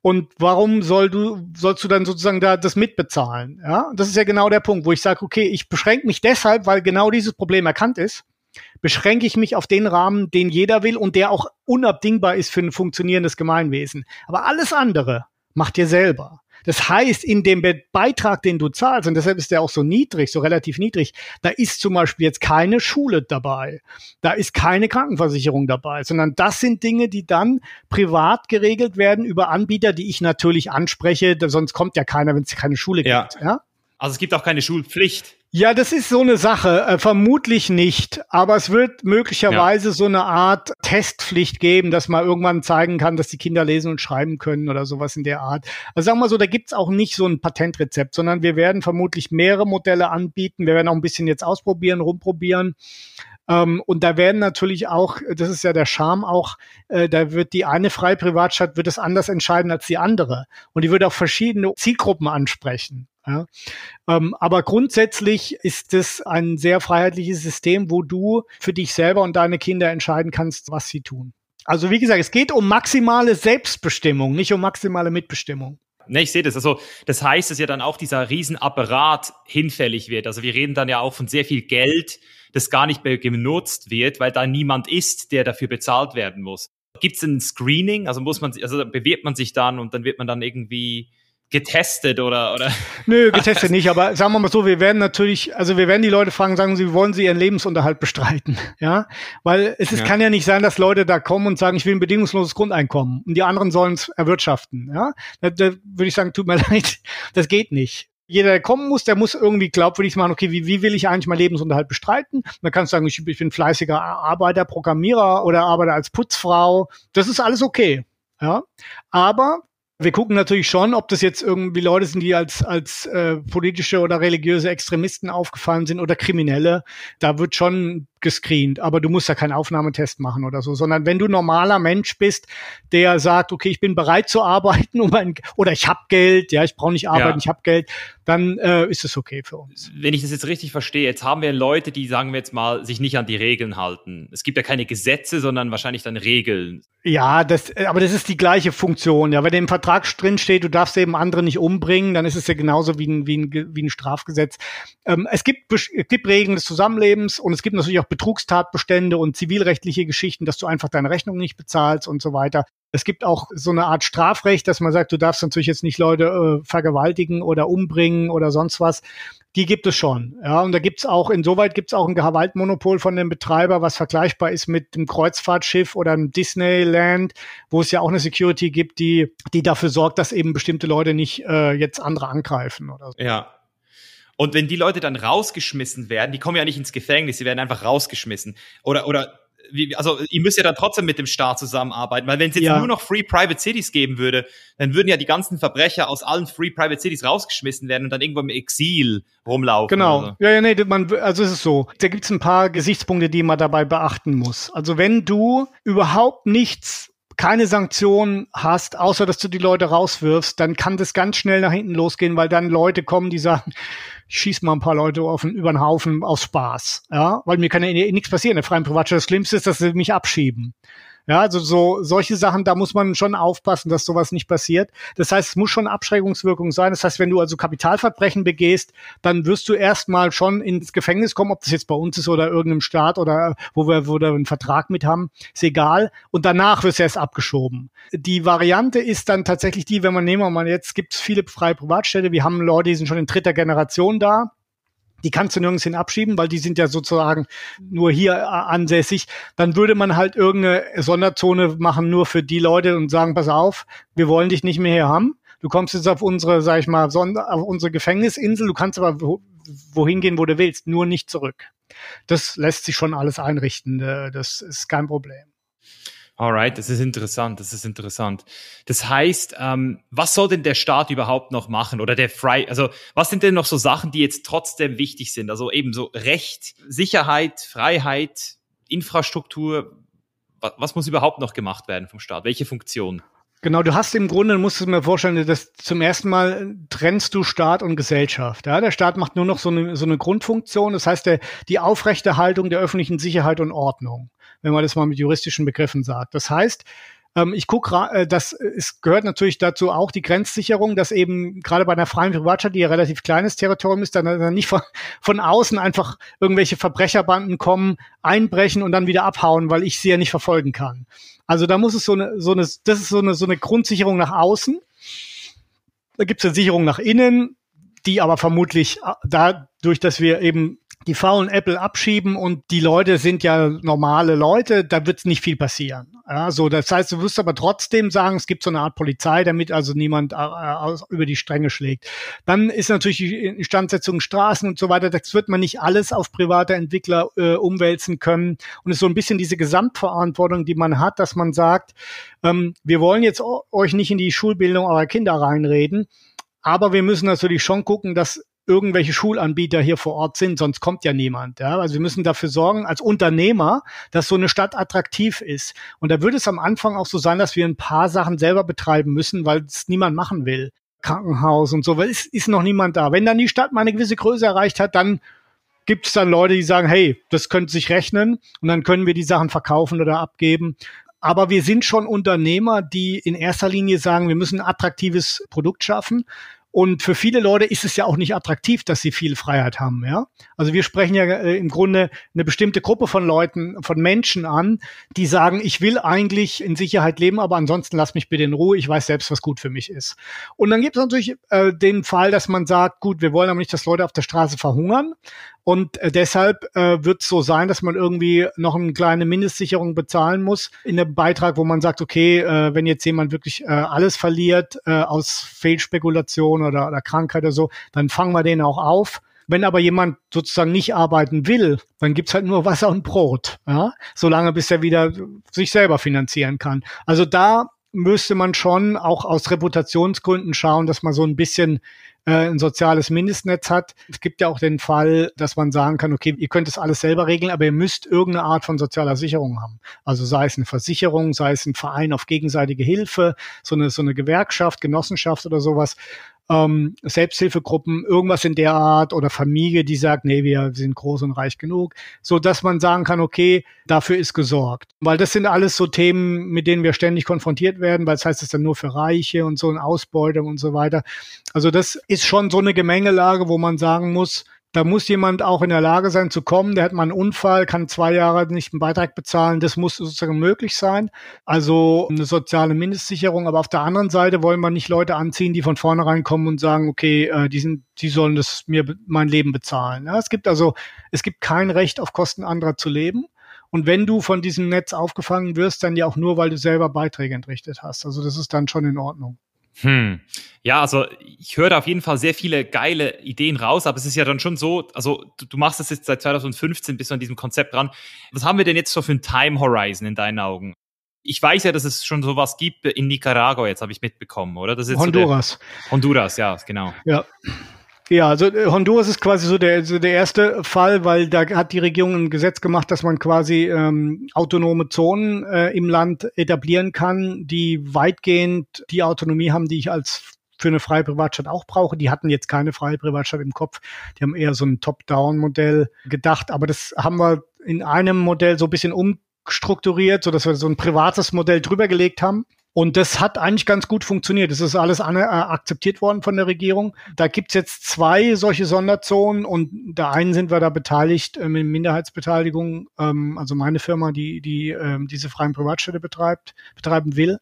Speaker 2: Und warum soll du, sollst du dann sozusagen da das mitbezahlen? Ja, das ist ja genau der Punkt, wo ich sage, okay, ich beschränke mich deshalb, weil genau dieses Problem erkannt ist, beschränke ich mich auf den Rahmen, den jeder will und der auch unabdingbar ist für ein funktionierendes Gemeinwesen. Aber alles andere macht ihr selber. Das heißt, in dem Be Beitrag, den du zahlst, und deshalb ist der auch so niedrig, so relativ niedrig, da ist zum Beispiel jetzt keine Schule dabei, da ist keine Krankenversicherung dabei, sondern das sind Dinge, die dann privat geregelt werden über Anbieter, die ich natürlich anspreche, sonst kommt ja keiner, wenn es keine Schule
Speaker 1: ja.
Speaker 2: gibt. Ja?
Speaker 1: Also es gibt auch keine Schulpflicht.
Speaker 2: Ja, das ist so eine Sache. Äh, vermutlich nicht. Aber es wird möglicherweise ja. so eine Art Testpflicht geben, dass man irgendwann zeigen kann, dass die Kinder lesen und schreiben können oder sowas in der Art. Also sagen wir so, da gibt's auch nicht so ein Patentrezept, sondern wir werden vermutlich mehrere Modelle anbieten. Wir werden auch ein bisschen jetzt ausprobieren, rumprobieren. Ähm, und da werden natürlich auch, das ist ja der Charme auch, äh, da wird die eine freie Privatstadt wird es anders entscheiden als die andere. Und die wird auch verschiedene Zielgruppen ansprechen. Ja. Ähm, aber grundsätzlich ist es ein sehr freiheitliches System, wo du für dich selber und deine Kinder entscheiden kannst, was sie tun. Also wie gesagt, es geht um maximale Selbstbestimmung, nicht um maximale Mitbestimmung.
Speaker 1: Ne, ich sehe das. Also das heißt, dass ja dann auch dieser Riesenapparat hinfällig wird. Also wir reden dann ja auch von sehr viel Geld, das gar nicht mehr genutzt wird, weil da niemand ist, der dafür bezahlt werden muss. Gibt es ein Screening? Also muss man, also bewirbt man sich dann und dann wird man dann irgendwie getestet oder, oder?
Speaker 2: Nö, getestet nicht, aber sagen wir mal so, wir werden natürlich, also wir werden die Leute fragen, sagen sie, wollen sie ihren Lebensunterhalt bestreiten? <laughs> Ja, weil es ist, ja. kann ja nicht sein, dass Leute da kommen und sagen, ich will ein bedingungsloses Grundeinkommen und die anderen sollen es erwirtschaften. Ja, da, da würde ich sagen, tut mir <laughs> leid, das geht nicht jeder, der kommen muss, der muss irgendwie glaubwürdig machen, okay, wie, wie will ich eigentlich meinen Lebensunterhalt bestreiten? Man kann sagen, ich, ich bin fleißiger Arbeiter, Programmierer oder arbeite als Putzfrau. Das ist alles okay. Ja, aber wir gucken natürlich schon, ob das jetzt irgendwie Leute sind, die als, als äh, politische oder religiöse Extremisten aufgefallen sind oder Kriminelle. Da wird schon gescreent, aber du musst ja keinen Aufnahmetest machen oder so, sondern wenn du normaler Mensch bist, der sagt, okay, ich bin bereit zu arbeiten <laughs> um ein, oder ich habe Geld, ja, ich brauche nicht arbeiten, ja. ich habe Geld, dann äh, ist es okay für uns.
Speaker 1: Wenn ich das jetzt richtig verstehe, jetzt haben wir Leute, die, sagen wir jetzt mal, sich nicht an die Regeln halten. Es gibt ja keine Gesetze, sondern wahrscheinlich dann Regeln.
Speaker 2: Ja, das, aber das ist die gleiche Funktion. Ja, wenn im Vertrag drin steht, du darfst eben andere nicht umbringen, dann ist es ja genauso wie ein, wie ein, wie ein Strafgesetz. Ähm, es, gibt, es gibt Regeln des Zusammenlebens und es gibt natürlich auch Betrugstatbestände und zivilrechtliche Geschichten, dass du einfach deine Rechnung nicht bezahlst und so weiter. Es gibt auch so eine Art Strafrecht, dass man sagt, du darfst natürlich jetzt nicht Leute äh, vergewaltigen oder umbringen oder sonst was. Die gibt es schon. Ja, und da gibt's auch, insoweit gibt's auch ein Gewaltmonopol von dem Betreiber, was vergleichbar ist mit dem Kreuzfahrtschiff oder einem Disneyland, wo es ja auch eine Security gibt, die, die dafür sorgt, dass eben bestimmte Leute nicht äh, jetzt andere angreifen oder so.
Speaker 1: Ja, und wenn die Leute dann rausgeschmissen werden, die kommen ja nicht ins Gefängnis, sie werden einfach rausgeschmissen. Oder, oder wie, also ihr müsst ja dann trotzdem mit dem Staat zusammenarbeiten, weil wenn es jetzt ja. nur noch Free Private Cities geben würde, dann würden ja die ganzen Verbrecher aus allen Free Private Cities rausgeschmissen werden und dann irgendwo im Exil rumlaufen.
Speaker 2: Genau. So. Ja, ja, nee, man, also es ist so. Da gibt es ein paar Gesichtspunkte, die man dabei beachten muss. Also wenn du überhaupt nichts keine Sanktionen hast, außer dass du die Leute rauswirfst, dann kann das ganz schnell nach hinten losgehen, weil dann Leute kommen, die sagen, ich schieß mal ein paar Leute auf, über den Haufen aus Spaß. Ja, weil mir kann ja eh nichts passieren. Der freien Privatstadt, das Schlimmste ist, dass sie mich abschieben. Ja, also so solche Sachen, da muss man schon aufpassen, dass sowas nicht passiert. Das heißt, es muss schon Abschreckungswirkung sein. Das heißt, wenn du also Kapitalverbrechen begehst, dann wirst du erstmal schon ins Gefängnis kommen, ob das jetzt bei uns ist oder irgendeinem Staat oder wo wir, wo wir einen Vertrag mit haben, ist egal. Und danach wirst du erst abgeschoben. Die Variante ist dann tatsächlich die, wenn man nehmen wir mal, jetzt gibt es viele freie Privatstädte, wir haben Leute, die sind schon in dritter Generation da die kannst du nirgends hin abschieben, weil die sind ja sozusagen nur hier äh, ansässig. Dann würde man halt irgendeine Sonderzone machen nur für die Leute und sagen, pass auf, wir wollen dich nicht mehr hier haben. Du kommst jetzt auf unsere, sag ich mal, Sonder auf unsere Gefängnisinsel. Du kannst aber wohin gehen, wo du willst, nur nicht zurück. Das lässt sich schon alles einrichten. Äh, das ist kein Problem.
Speaker 1: Alright, das ist interessant, das ist interessant. Das heißt, ähm, was soll denn der Staat überhaupt noch machen oder der Frei, also was sind denn noch so Sachen, die jetzt trotzdem wichtig sind? Also eben so Recht, Sicherheit, Freiheit, Infrastruktur. Was, was muss überhaupt noch gemacht werden vom Staat? Welche Funktion?
Speaker 2: Genau, du hast im Grunde, musst du mir vorstellen, dass zum ersten Mal trennst du Staat und Gesellschaft. Ja? Der Staat macht nur noch so eine, so eine Grundfunktion, das heißt der, die Aufrechterhaltung der öffentlichen Sicherheit und Ordnung wenn man das mal mit juristischen Begriffen sagt. Das heißt, ähm, ich gucke, äh, das es gehört natürlich dazu auch die Grenzsicherung, dass eben gerade bei einer freien Privatstadt, die ja relativ kleines Territorium ist, dann, dann nicht von, <laughs> von außen einfach irgendwelche Verbrecherbanden kommen, einbrechen und dann wieder abhauen, weil ich sie ja nicht verfolgen kann. Also da muss es so eine, so eine, das ist so eine, so eine Grundsicherung nach außen. Da gibt es eine Sicherung nach innen, die aber vermutlich äh, dadurch, dass wir eben die faulen Apple abschieben und die Leute sind ja normale Leute, da wird nicht viel passieren. Ja, so, das heißt, du wirst aber trotzdem sagen, es gibt so eine Art Polizei, damit also niemand äh, äh über die Stränge schlägt. Dann ist natürlich die Instandsetzung Straßen und so weiter, das wird man nicht alles auf private Entwickler äh, umwälzen können. Und es ist so ein bisschen diese Gesamtverantwortung, die man hat, dass man sagt, ähm, wir wollen jetzt euch nicht in die Schulbildung eurer Kinder reinreden, aber wir müssen natürlich schon gucken, dass irgendwelche Schulanbieter hier vor Ort sind, sonst kommt ja niemand. Ja? Also wir müssen dafür sorgen, als Unternehmer, dass so eine Stadt attraktiv ist. Und da würde es am Anfang auch so sein, dass wir ein paar Sachen selber betreiben müssen, weil es niemand machen will. Krankenhaus und so, weil es ist noch niemand da. Wenn dann die Stadt mal eine gewisse Größe erreicht hat, dann gibt es dann Leute, die sagen, hey, das könnte sich rechnen und dann können wir die Sachen verkaufen oder abgeben. Aber wir sind schon Unternehmer, die in erster Linie sagen, wir müssen ein attraktives Produkt schaffen Und für viele Leute ist es ja auch nicht attraktiv, dass sie viel Freiheit haben, ja. Also wir sprechen ja äh, im Grunde eine bestimmte Gruppe von Leuten, von Menschen an, die sagen, ich will eigentlich in Sicherheit leben, aber ansonsten lass mich bitte in Ruhe, ich weiß selbst, was gut für mich ist. Und dann gibt es natürlich äh, den Fall, dass man sagt, gut, wir wollen aber nicht, dass Leute auf der Straße verhungern. Und äh, deshalb äh, wird es so sein, dass man irgendwie noch eine kleine Mindestsicherung bezahlen muss in einem Beitrag, wo man sagt, okay, äh, wenn jetzt jemand wirklich äh, alles verliert äh, aus Fehlspekulation oder, oder Krankheit oder so, dann fangen wir den auch auf. Wenn aber jemand sozusagen nicht arbeiten will, dann gibt's halt nur Wasser und Brot, ja? solange bis er wieder sich selber finanzieren kann. Also da müsste man schon auch aus Reputationsgründen schauen, dass man so ein bisschen ein soziales Mindestnetz hat. Es gibt ja auch den Fall, dass man sagen kann, okay, ihr könnt es alles selber regeln, aber ihr müsst irgendeine Art von sozialer Sicherung haben. Also sei es eine Versicherung, sei es ein Verein auf gegenseitige Hilfe, so eine, so eine Gewerkschaft, Genossenschaft oder sowas ähm, Selbsthilfegruppen, irgendwas in der Art oder Familie, die sagt, nee, wir sind groß und reich genug, so dass man sagen kann, okay, dafür ist gesorgt. Weil das sind alles so Themen, mit denen wir ständig konfrontiert werden, weil es heißt es dann nur für Reiche und so eine Ausbeutung und so weiter. Also das ist schon so eine Gemengelage, wo man sagen muss, da muss jemand auch in der Lage sein zu kommen. Der hat mal einen Unfall, kann zwei Jahre nicht einen Beitrag bezahlen. Das muss sozusagen möglich sein. Also eine soziale Mindestsicherung. Aber auf der anderen Seite wollen wir nicht Leute anziehen, die von vornherein kommen und sagen, okay, äh, die, sind, die sollen das mir mein Leben bezahlen. Ja, es gibt also, es gibt kein Recht auf Kosten anderer zu leben. Und wenn du von diesem Netz aufgefangen wirst, dann ja auch nur, weil du selber Beiträge entrichtet hast. Also das ist dann schon in Ordnung.
Speaker 1: Hm. Ja, also ich höre da auf jeden Fall sehr viele geile Ideen raus, aber es ist ja dann schon so, also du, du machst das jetzt seit 2015, bist du an diesem Konzept dran. Was haben wir denn jetzt so für ein Time Horizon in deinen Augen? Ich weiß ja, dass es schon sowas gibt in Nicaragua, jetzt habe ich mitbekommen, oder? Das
Speaker 2: ist Honduras.
Speaker 1: So Honduras, ja, genau.
Speaker 2: Ja. Ja, also äh, Honduras ist quasi so der, so der erste Fall, weil da hat die Regierung ein Gesetz gemacht, dass man quasi ähm, autonome Zonen äh, im Land etablieren kann, die weitgehend die Autonomie haben, die ich als für eine freie Privatstadt auch brauche. Die hatten jetzt keine freie Privatstadt im Kopf. Die haben eher so ein Top-Down-Modell gedacht. Aber das haben wir in einem Modell so ein bisschen umstrukturiert, so dass wir so ein privates Modell drüber gelegt haben. Und das hat eigentlich ganz gut funktioniert. Das ist alles äh, akzeptiert worden von der Regierung. Da gibt's jetzt zwei solche Sonderzonen und da einen sind wir da beteiligt äh, mit Minderheitsbeteiligung. Ähm, also meine Firma, die, die ähm, diese freien Privatstädte betreibt, betreiben will.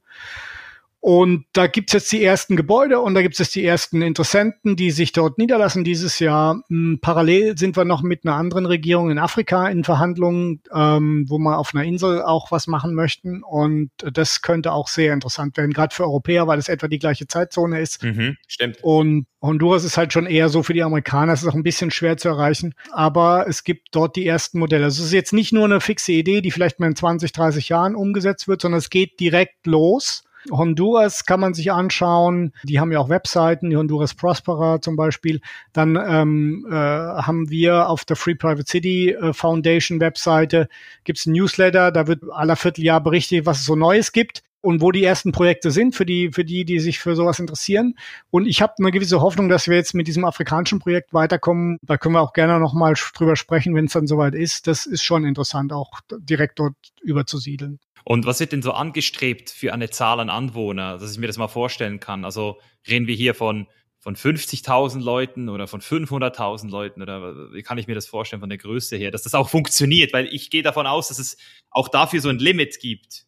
Speaker 2: Und da gibt's jetzt die ersten Gebäude und da gibt's jetzt die ersten Interessenten, die sich dort niederlassen dieses Jahr. Hm, parallel sind wir noch mit einer anderen Regierung in Afrika in Verhandlungen, ähm, wo wir auf einer Insel auch was machen möchten. Und das könnte auch sehr interessant werden, gerade für Europäer, weil es etwa die gleiche Zeitzone ist.
Speaker 1: Mhm, stimmt.
Speaker 2: Und Honduras ist halt schon eher so für die Amerikaner, es ist auch ein bisschen schwer zu erreichen. Aber es gibt dort die ersten Modelle. Also es ist jetzt nicht nur eine fixe Idee, die vielleicht mal in 20, 30 Jahren umgesetzt wird, sondern es geht direkt los. Honduras kann man sich anschauen. Die haben ja auch Webseiten, die Honduras Prosperer zum Beispiel. Dann ähm, äh, haben wir auf der Free Private City äh, Foundation Webseite gibt's ein Newsletter, da wird aller Vierteljahr berichtet, was es so Neues gibt und wo die ersten Projekte sind für die, für die, die sich für sowas interessieren. Und ich habe eine gewisse Hoffnung, dass wir jetzt mit diesem afrikanischen Projekt weiterkommen. Da können wir auch gerne nochmal drüber sprechen, wenn es dann soweit ist. Das ist schon interessant, auch direkt dort überzusiedeln.
Speaker 1: Und was wird denn so angestrebt für eine Zahl an Anwohner, dass ich mir das mal vorstellen kann? Also reden wir hier von, von 50.000 Leuten oder von 500.000 Leuten oder wie kann ich mir das vorstellen von der Größe her, dass das auch funktioniert? Weil ich gehe davon aus, dass es auch dafür so ein Limit gibt,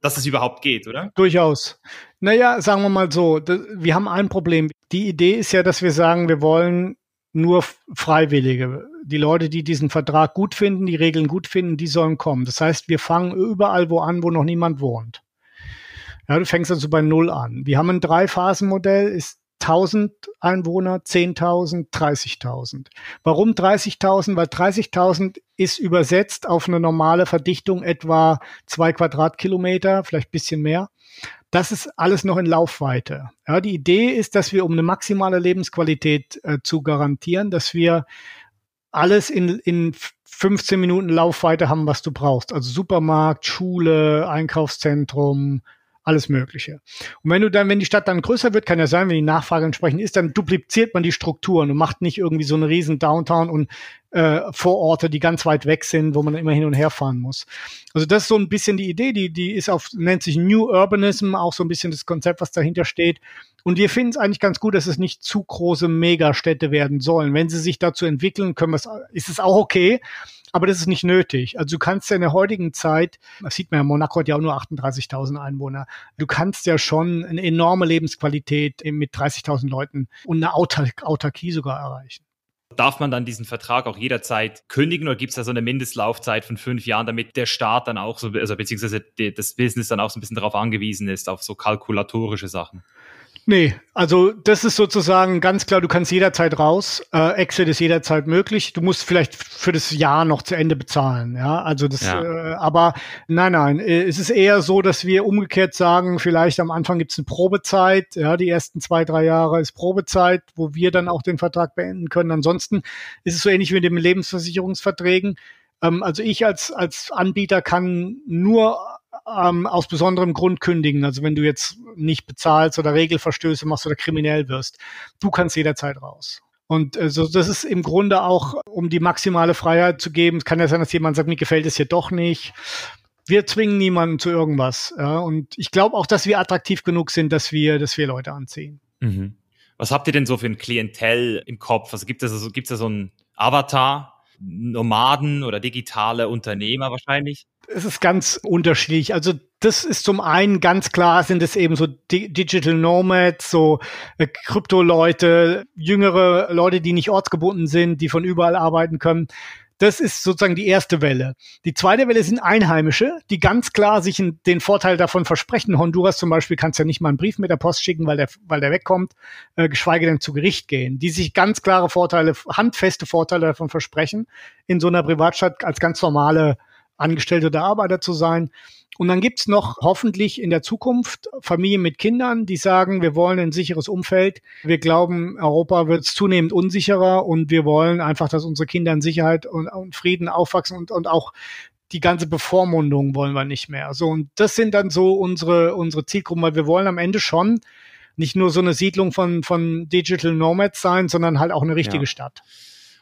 Speaker 1: dass es überhaupt geht, oder?
Speaker 2: Durchaus. Naja, sagen wir mal so, wir haben ein Problem. Die Idee ist ja, dass wir sagen, wir wollen nur Freiwillige. Die Leute, die diesen Vertrag gut finden, die Regeln gut finden, die sollen kommen. Das heißt, wir fangen überall wo an, wo noch niemand wohnt. Ja, du fängst also bei Null an. Wir haben ein Drei-Phasen-Modell, ist 1000 Einwohner, 10.000, 30.000. Warum 30.000? Weil 30.000 ist übersetzt auf eine normale Verdichtung etwa zwei Quadratkilometer, vielleicht bisschen mehr. Das ist alles noch in Laufweite. Ja, die Idee ist, dass wir, um eine maximale Lebensqualität äh, zu garantieren, dass wir alles in, in 15 Minuten Laufweite haben, was du brauchst. Also Supermarkt, Schule, Einkaufszentrum, alles Mögliche. Und wenn du dann, wenn die Stadt dann größer wird, kann ja sein, wenn die Nachfrage entsprechend ist, dann dupliziert man die Strukturen und macht nicht irgendwie so eine riesen Downtown und äh, Vororte, die ganz weit weg sind, wo man immer hin und her fahren muss. Also das ist so ein bisschen die Idee, die, die ist auf, nennt sich New Urbanism, auch so ein bisschen das Konzept, was dahinter steht. Und wir finden es eigentlich ganz gut, dass es nicht zu große Megastädte werden sollen. Wenn sie sich dazu entwickeln, können wir es, ist es auch okay. Aber das ist nicht nötig. Also du kannst ja in der heutigen Zeit, das sieht man ja, Monaco hat ja auch nur 38.000 Einwohner. Du kannst ja schon eine enorme Lebensqualität mit 30.000 Leuten und eine Autarkie sogar erreichen.
Speaker 1: Darf man dann diesen Vertrag auch jederzeit kündigen oder gibt es da so eine Mindestlaufzeit von fünf Jahren, damit der Staat dann auch so, also beziehungsweise das Business dann auch so ein bisschen darauf angewiesen ist, auf so kalkulatorische Sachen?
Speaker 2: Nee, also das ist sozusagen ganz klar, du kannst jederzeit raus. Äh, Exit ist jederzeit möglich. Du musst vielleicht für das Jahr noch zu Ende bezahlen. Ja, also das, ja. Äh, aber nein, nein, äh, es ist eher so, dass wir umgekehrt sagen, vielleicht am Anfang gibt es eine Probezeit. Ja, die ersten zwei, drei Jahre ist Probezeit, wo wir dann auch den Vertrag beenden können. Ansonsten ist es so ähnlich wie mit den Lebensversicherungsverträgen. Ähm, also ich als, als Anbieter kann nur ähm, aus besonderem Grund kündigen. Also wenn du jetzt nicht bezahlst oder Regelverstöße machst oder kriminell wirst, du kannst jederzeit raus. Und also das ist im Grunde auch, um die maximale Freiheit zu geben. Es kann ja sein, dass jemand sagt, mir gefällt es hier doch nicht. Wir zwingen niemanden zu irgendwas. Ja? Und ich glaube auch, dass wir attraktiv genug sind, dass wir, dass wir Leute anziehen.
Speaker 1: Mhm. Was habt ihr denn so für ein Klientel im Kopf? Also gibt es also, gibt's da so ein Avatar, Nomaden oder digitale Unternehmer wahrscheinlich?
Speaker 2: Es ist ganz unterschiedlich. Also das ist zum einen ganz klar, sind es eben so Digital Nomads, so äh, Krypto-Leute, jüngere Leute, die nicht ortsgebunden sind, die von überall arbeiten können. Das ist sozusagen die erste Welle. Die zweite Welle sind Einheimische, die ganz klar sich den Vorteil davon versprechen. Honduras zum Beispiel kannst ja nicht mal einen Brief mit der Post schicken, weil der, weil der wegkommt, äh, geschweige denn zu Gericht gehen. Die sich ganz klare Vorteile, handfeste Vorteile davon versprechen, in so einer Privatstadt als ganz normale Angestellte oder Arbeiter zu sein. Und dann gibt's noch hoffentlich in der Zukunft Familien mit Kindern, die sagen, wir wollen ein sicheres Umfeld. Wir glauben, Europa wird zunehmend unsicherer und wir wollen einfach, dass unsere Kinder in Sicherheit und, und Frieden aufwachsen und, und auch die ganze Bevormundung wollen wir nicht mehr. So, und das sind dann so unsere, unsere Zielgruppen, weil wir wollen am Ende schon nicht nur so eine Siedlung von, von Digital Nomads sein, sondern halt auch eine richtige ja. Stadt.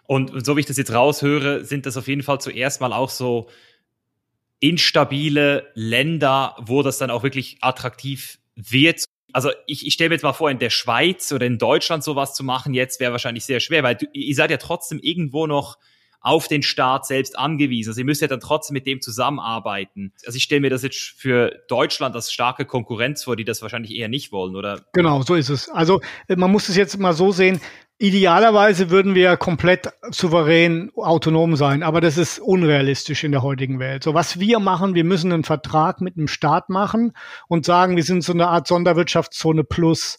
Speaker 1: Und so wie ich das jetzt raushöre, sind das auf jeden Fall zuerst mal auch so instabile Länder, wo das dann auch wirklich attraktiv wird. Also ich, ich stelle mir jetzt mal vor, in der Schweiz oder in Deutschland sowas zu machen, jetzt wäre wahrscheinlich sehr schwer, weil du, ihr seid ja trotzdem irgendwo noch auf den Staat selbst angewiesen. Also ihr müsst ja dann trotzdem mit dem zusammenarbeiten. Also ich stelle mir das jetzt für Deutschland als starke Konkurrenz vor, die das wahrscheinlich eher nicht wollen, oder?
Speaker 2: Genau, so ist es. Also äh, man muss es jetzt mal so sehen, Idealerweise würden wir komplett souverän autonom sein, aber das ist unrealistisch in der heutigen Welt. So was wir machen, wir müssen einen Vertrag mit einem Staat machen und sagen, wir sind so eine Art Sonderwirtschaftszone plus.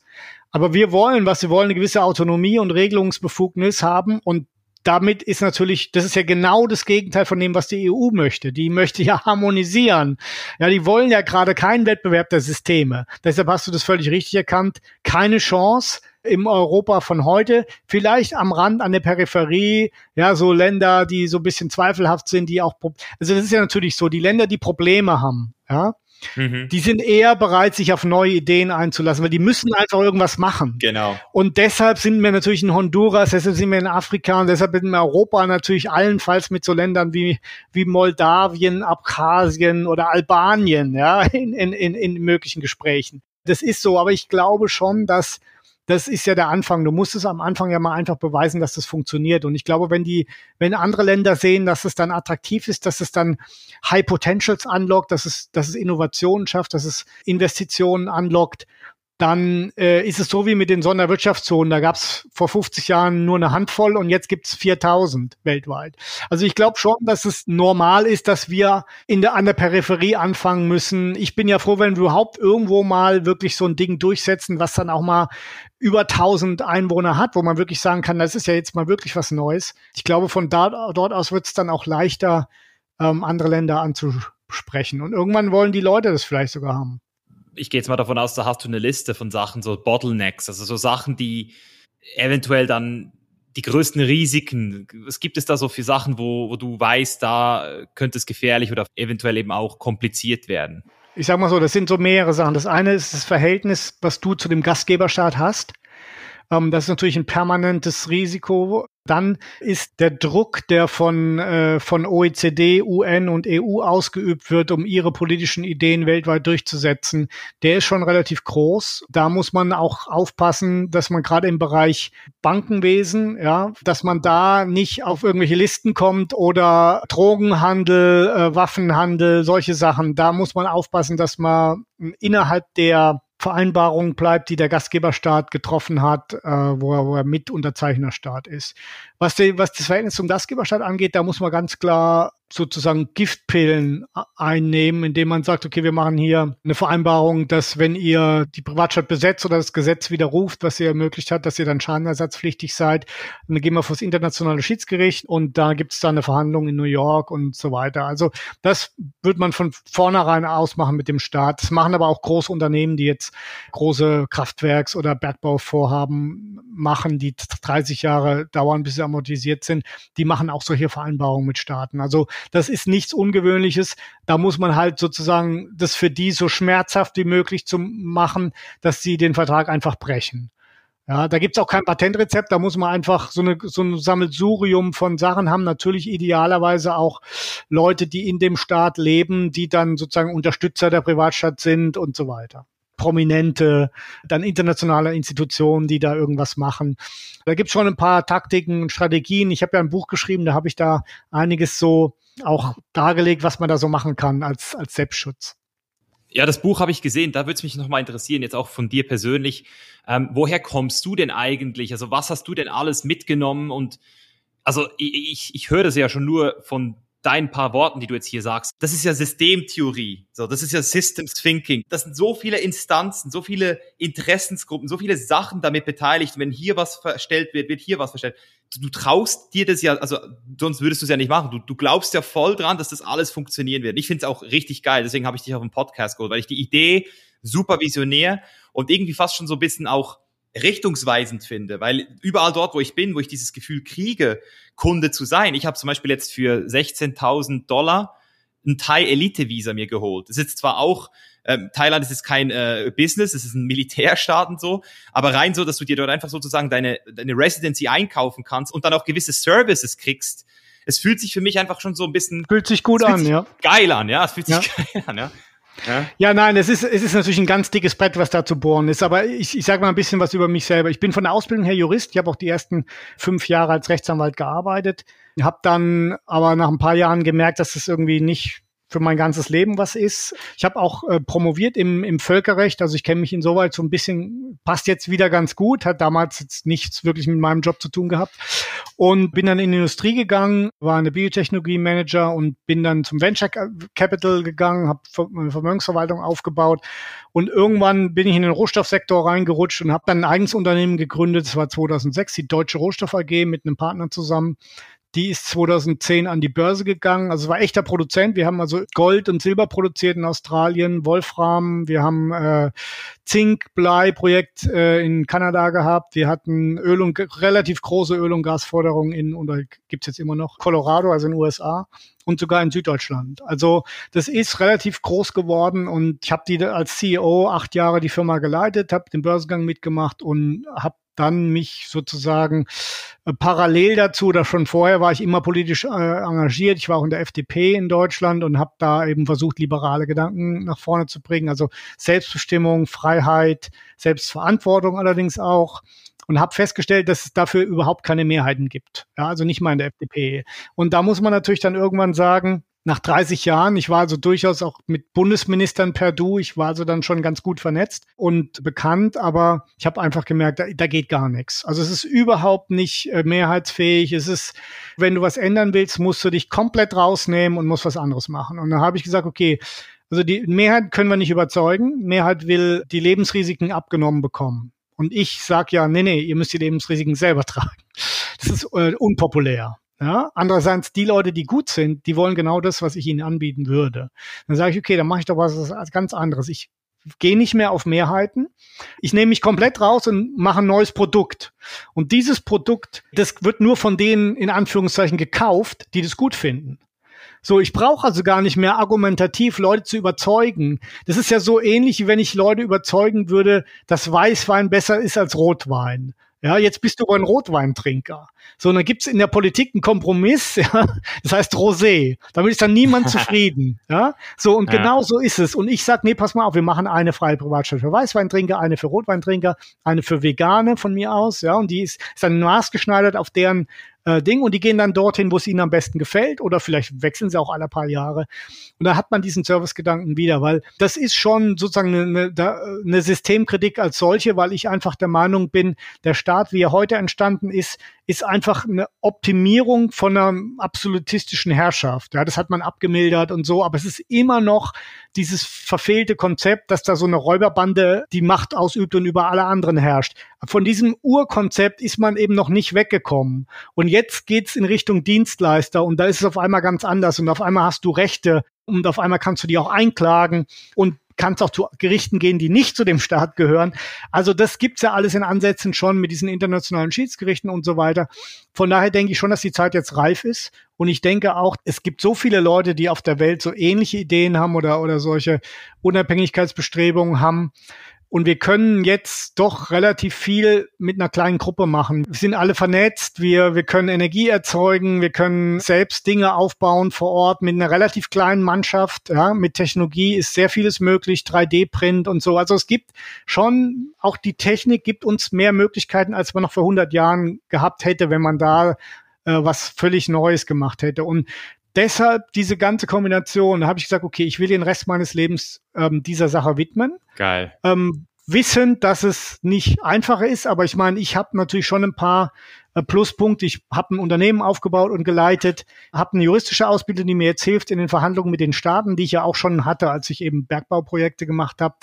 Speaker 2: Aber wir wollen, was wir wollen, eine gewisse Autonomie und Regelungsbefugnis haben und damit ist natürlich, das ist ja genau das Gegenteil von dem, was die EU möchte. Die möchte ja harmonisieren. Ja, die wollen ja gerade keinen Wettbewerb der Systeme. Deshalb hast du das völlig richtig erkannt. Keine Chance im Europa von heute, vielleicht am Rand, an der Peripherie, ja, so Länder, die so ein bisschen zweifelhaft sind, die auch, also das ist ja natürlich so, die Länder, die Probleme haben, ja, Mhm. Die sind eher bereit, sich auf neue Ideen einzulassen, weil die müssen einfach irgendwas machen.
Speaker 1: Genau.
Speaker 2: Und deshalb sind wir natürlich in Honduras, deshalb sind wir in Afrika und deshalb in Europa natürlich allenfalls mit so Ländern wie, wie Moldawien, Abkhazien oder Albanien, ja, in, in, in, in möglichen Gesprächen. Das ist so, aber ich glaube schon, dass das ist ja der Anfang. Du musst es am Anfang ja mal einfach beweisen, dass das funktioniert. Und ich glaube, wenn die, wenn andere Länder sehen, dass es dann attraktiv ist, dass es dann High Potentials anlockt, dass es, dass es Innovationen schafft, dass es Investitionen anlockt, dann äh, ist es so wie mit den Sonderwirtschaftszonen. Da gab es vor 50 Jahren nur eine Handvoll und jetzt gibt es 4000 weltweit. Also ich glaube schon, dass es normal ist, dass wir in der, an der Peripherie anfangen müssen. Ich bin ja froh, wenn wir überhaupt irgendwo mal wirklich so ein Ding durchsetzen, was dann auch mal über 1000 Einwohner hat, wo man wirklich sagen kann, das ist ja jetzt mal wirklich was Neues. Ich glaube, von da, dort aus wird es dann auch leichter, ähm, andere Länder anzusprechen. Und irgendwann wollen die Leute das vielleicht sogar haben
Speaker 1: ich gehe jetzt mal davon aus, da hast du eine Liste von Sachen, so Bottlenecks, also so Sachen, die eventuell dann die größten Risiken, was gibt es da so für Sachen, wo, wo du weißt, da könnte es gefährlich oder eventuell eben auch kompliziert werden?
Speaker 2: ich sag mal so, das sind so mehrere Sachen. Das eine ist das Verhältnis, was du zu dem Gastgeberstaat hast. Ähm, das ist natürlich ein permanentes Risiko. Dann ist der Druck, der von, äh, von OECD, UN und EU ausgeübt wird, um ihre politischen Ideen weltweit durchzusetzen, der ist schon relativ groß. Da muss man auch aufpassen, dass man gerade im Bereich Bankenwesen, ja, dass man da nicht auf irgendwelche Listen kommt oder Drogenhandel, äh, Waffenhandel, solche Sachen. Da muss man aufpassen, dass man innerhalb der Vereinbarung bleibt, die der Gastgeberstaat getroffen hat, äh, wo, er, wo er Mitunterzeichnerstaat ist. Was, die, was das Verhältnis zum Gastgeberstaat angeht, da muss man ganz klar sozusagen Giftpillen einnehmen, indem man sagt, okay, wir machen hier eine Vereinbarung, dass wenn ihr die Privatstadt besetzt oder das Gesetz widerruft, was ihr ermöglicht hat, dass ihr dann schadenersatzpflichtig seid, dann gehen wir vor das internationale Schiedsgericht und da gibt es dann eine Verhandlung in New York und so weiter. Also das wird man von vornherein ausmachen mit dem Staat. Das machen aber auch große Unternehmen, die jetzt große Kraftwerks- oder Bergbauvorhaben machen, die 30 Jahre dauern, bis sie amortisiert sind. Die machen auch solche Vereinbarungen mit Staaten. Also das ist nichts Ungewöhnliches. Da muss man halt sozusagen das für die so schmerzhaft wie möglich zu machen, dass sie den Vertrag einfach brechen. Ja, da gibt's auch kein Patentrezept, da muss man einfach so, eine, so ein Sammelsurium von Sachen haben. Natürlich idealerweise auch Leute, die in dem Staat leben, die dann sozusagen Unterstützer der Privatstadt sind und so weiter. Prominente, dann internationale Institutionen, die da irgendwas machen. Da gibt's schon ein paar Taktiken und Strategien. Ich habe ja ein Buch geschrieben, da habe ich da einiges so auch dargelegt, was man da so machen kann als, als Selbstschutz.
Speaker 1: Ja, das Buch habe ich gesehen. Da würde es mich nochmal interessieren, jetzt auch von dir persönlich. Ähm, woher kommst du denn eigentlich? Also was hast du denn alles mitgenommen? Und also ich, ich höre das ja schon nur von deinen paar Worten, die du jetzt hier sagst. Das ist ja Systemtheorie. So, das ist ja Systems Thinking. Das sind so viele Instanzen, so viele Interessensgruppen, so viele Sachen damit beteiligt. Wenn hier was verstellt wird, wird hier was verstellt du traust dir das ja, also sonst würdest du es ja nicht machen. Du, du glaubst ja voll dran, dass das alles funktionieren wird. Ich finde es auch richtig geil, deswegen habe ich dich auf den Podcast geholt, weil ich die Idee super visionär und irgendwie fast schon so ein bisschen auch richtungsweisend finde, weil überall dort, wo ich bin, wo ich dieses Gefühl kriege, Kunde zu sein. Ich habe zum Beispiel jetzt für 16.000 Dollar ein Thai Elite Visa mir geholt. Das ist zwar auch ähm, Thailand ist jetzt kein äh, Business, es ist ein Militärstaat und so, aber rein so, dass du dir dort einfach sozusagen deine, deine Residency einkaufen kannst und dann auch gewisse Services kriegst. Es fühlt sich für mich einfach schon so ein bisschen.
Speaker 2: Fühlt sich gut an, ja.
Speaker 1: Geil an, ja. Es fühlt sich ja. <laughs> geil an, ja.
Speaker 2: Ja? nein, es ist, es ist natürlich ein ganz dickes Brett, was da zu bohren ist. Aber ich, ich sage mal ein bisschen was über mich selber. Ich bin von der Ausbildung her Jurist. Ich habe auch die ersten fünf Jahre als Rechtsanwalt gearbeitet. Habe dann aber nach ein paar Jahren gemerkt, dass das irgendwie nicht für mein ganzes Leben was ist. Ich habe auch äh, promoviert im, im Völkerrecht, also ich kenne mich insoweit so ein bisschen, passt jetzt wieder ganz gut, hat damals jetzt nichts wirklich mit meinem Job zu tun gehabt. Und bin dann in die Industrie gegangen, war eine Biotechnologie-Manager und bin dann zum Venture Capital gegangen, habe eine Vermögensverwaltung aufgebaut. Und irgendwann bin ich in den Rohstoffsektor reingerutscht und habe dann ein eigenes Unternehmen gegründet, das war 2006, die Deutsche Rohstoff AG mit einem Partner zusammen, die ist 2010 an die Börse gegangen. Also war echter Produzent. Wir haben also Gold und Silber produziert in Australien, Wolfram. Wir haben äh, Zink, Blei Projekt äh, in Kanada gehabt. Wir hatten Öl und relativ große Öl- und Gasforderungen in, oder gibt's jetzt immer noch, Colorado, also in den USA und sogar in Süddeutschland. Also das ist relativ groß geworden und ich habe die als CEO acht Jahre die Firma geleitet, habe den Börsengang mitgemacht und habe dann mich sozusagen äh, parallel dazu oder schon vorher war ich immer politisch äh, engagiert. Ich war auch in der FDP in Deutschland und habe da eben versucht, liberale Gedanken nach vorne zu bringen. Also Selbstbestimmung, Freiheit, Selbstverantwortung allerdings auch und habe festgestellt, dass es dafür überhaupt keine Mehrheiten gibt. Ja, also nicht mal in der FDP. Und da muss man natürlich dann irgendwann sagen, nach 30 Jahren, ich war also durchaus auch mit Bundesministern per Du, ich war also dann schon ganz gut vernetzt und bekannt, aber ich habe einfach gemerkt, da, da, geht gar nichts. Also es ist überhaupt nicht äh, mehrheitsfähig. Es ist, wenn du was ändern willst, musst du dich komplett rausnehmen und musst was anderes machen. Und dann habe ich gesagt, okay, also die Mehrheit können wir nicht überzeugen. Mehrheit will die Lebensrisiken abgenommen bekommen. Und ich sage ja, nee, nee, ihr müsst die Lebensrisiken selber <laughs> tragen. Das ist äh, unpopulär. Ja, andererseits die Leute, die gut sind, die wollen genau das, was ich ihnen anbieten würde. Dann sage ich, okay, dann mache ich doch was ganz anderes. Ich gehe nicht mehr auf Mehrheiten. Ich nehme mich komplett raus und mache ein neues Produkt. Und dieses Produkt, das wird nur von denen in Anführungszeichen gekauft, die das gut finden. So, ich brauche also gar nicht mehr argumentativ Leute zu überzeugen. Das ist ja so ähnlich, wie wenn ich Leute überzeugen würde, dass Weißwein besser ist als Rotwein. Ja, jetzt bist du ein Rotweintrinker. So, und dann gibt's in der Politik einen Kompromiss, <laughs> ja, das heißt Rosé. Damit ist dann niemand <laughs> zufrieden. Ja, so und ja. genau so ist es. Und ich sag, nee, pass mal auf, wir machen eine freie Privatstadt für Weißweintrinker, eine für Rotweintrinker, eine für Vegane von mir aus, ja, und die ist, ist dann maßgeschneidert auf deren äh, Ding und die gehen dann dorthin, wo es ihnen am besten gefällt oder vielleicht wechseln sie auch alle paar Jahre. Und da hat man diesen Servicegedanken wieder, weil das ist schon sozusagen eine, eine, eine Systemkritik als solche, weil ich einfach der Meinung bin, der Staat, wie er heute entstanden ist, ist einfach eine Optimierung von einer absolutistischen Herrschaft. Ja, das hat man abgemildert und so, aber es ist immer noch dieses verfehlte Konzept, dass da so eine Räuberbande die Macht ausübt und über alle anderen herrscht. Von diesem Urkonzept ist man eben noch nicht weggekommen. Und jetzt geht's in Richtung Dienstleister und da ist es auf einmal ganz anders und auf einmal hast du Rechte und auf einmal kannst du die auch einklagen und kannst auch zu Gerichten gehen, die nicht zu dem Staat gehören. Also das gibt's ja alles in Ansätzen schon mit diesen internationalen Schiedsgerichten und so weiter. Von daher denke ich schon, dass die Zeit jetzt reif ist. Und ich denke auch, es gibt so viele Leute, die auf der Welt so ähnliche Ideen haben oder, oder solche Unabhängigkeitsbestrebungen haben, und wir können jetzt doch relativ viel mit einer kleinen Gruppe machen. Wir sind alle vernetzt, wir, wir können Energie erzeugen, wir können selbst Dinge aufbauen vor Ort mit einer relativ kleinen Mannschaft. Ja, mit Technologie ist sehr vieles möglich, 3D-Print und so. Also es gibt schon, auch die Technik gibt uns mehr Möglichkeiten, als man noch vor 100 Jahren gehabt hätte, wenn man da äh, was völlig Neues gemacht hätte. Und deshalb diese ganze Kombination, da habe ich gesagt, okay, ich will den Rest meines Lebens ähm, dieser Sache widmen.
Speaker 1: Geil.
Speaker 2: Ähm, wissend, dass es nicht einfacher ist, aber ich meine, ich habe natürlich schon ein paar äh, Pluspunkte. Ich habe ein Unternehmen aufgebaut und geleitet, habe eine juristische Ausbildung, die mir jetzt hilft in den Verhandlungen mit den Staaten, die ich ja auch schon hatte, als ich eben Bergbauprojekte gemacht habe.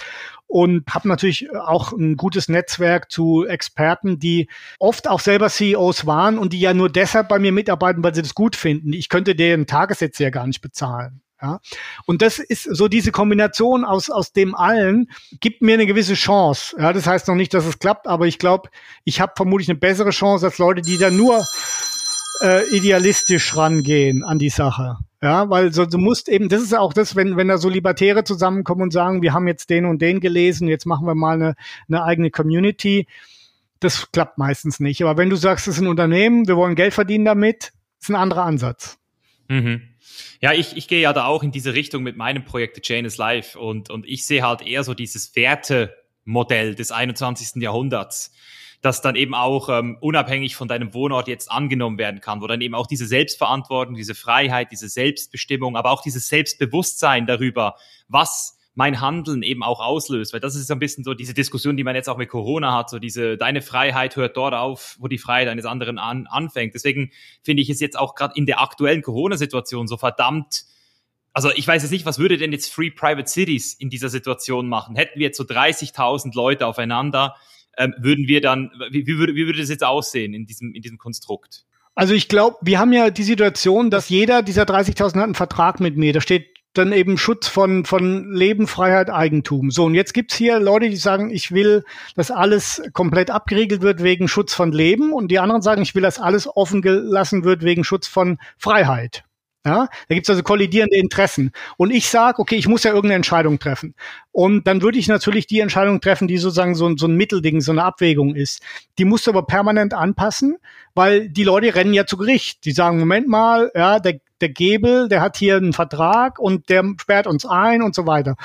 Speaker 2: Und habe natürlich auch ein gutes Netzwerk zu Experten, die oft auch selber CEOs waren und die ja nur deshalb bei mir mitarbeiten, weil sie das gut finden. Ich könnte deren Tagessätze ja gar nicht bezahlen. Ja? Und das ist so diese Kombination aus, aus dem allen, gibt mir eine gewisse Chance. Ja, das heißt noch nicht, dass es klappt, aber ich glaube, ich habe vermutlich eine bessere Chance als Leute, die da nur äh, idealistisch rangehen an die Sache. Ja, weil so, du musst eben, das ist auch das, wenn, wenn da so Libertäre zusammenkommen und sagen, wir haben jetzt den und den gelesen, jetzt machen wir mal eine, eine eigene Community. Das klappt meistens nicht. Aber wenn du sagst, es ist ein Unternehmen, wir wollen Geld verdienen damit, ist ein anderer Ansatz.
Speaker 1: Mhm. Ja, ich, ich gehe ja da auch in diese Richtung mit meinem Projekt The Chain is Life und, und ich sehe halt eher so dieses Wertemodell des 21. Jahrhunderts, das dann eben auch ähm, unabhängig von deinem Wohnort jetzt angenommen werden kann, wo dann eben auch diese Selbstverantwortung, diese Freiheit, diese Selbstbestimmung, aber auch dieses Selbstbewusstsein darüber, was mein Handeln eben auch auslöst. Weil das ist so ein bisschen so diese Diskussion, die man jetzt auch mit Corona hat, so diese, deine Freiheit hört dort auf, wo die Freiheit eines anderen an, anfängt. Deswegen finde ich es jetzt auch gerade in der aktuellen Corona-Situation so verdammt, also ich weiß jetzt nicht, was würde denn jetzt Free Private Cities in dieser Situation machen? Hätten wir jetzt so 30.000 Leute aufeinander, ähm, würden wir dann, wie, wie, würde, wie würde das jetzt aussehen in diesem, in diesem Konstrukt?
Speaker 2: Also ich glaube, wir haben ja die Situation, dass jeder dieser 30.000 hat einen Vertrag mit mir. Da steht dann eben Schutz von, von Leben, Freiheit, Eigentum. So, und jetzt gibt's hier Leute, die sagen, ich will, dass alles komplett abgeriegelt wird wegen Schutz von Leben. Und die anderen sagen, ich will, dass alles offen gelassen wird wegen Schutz von Freiheit. Ja, da gibt's also kollidierende Interessen. Und ich sage, okay, ich muss ja irgendeine Entscheidung treffen. Und dann würde ich natürlich die Entscheidung treffen, die sozusagen so, so ein Mittelding, so eine Abwägung ist. Die musst du aber permanent anpassen, weil die Leute rennen ja zu Gericht. Die sagen, Moment mal, ja, der, der Gebel, der hat hier einen Vertrag und der sperrt uns ein und so weiter.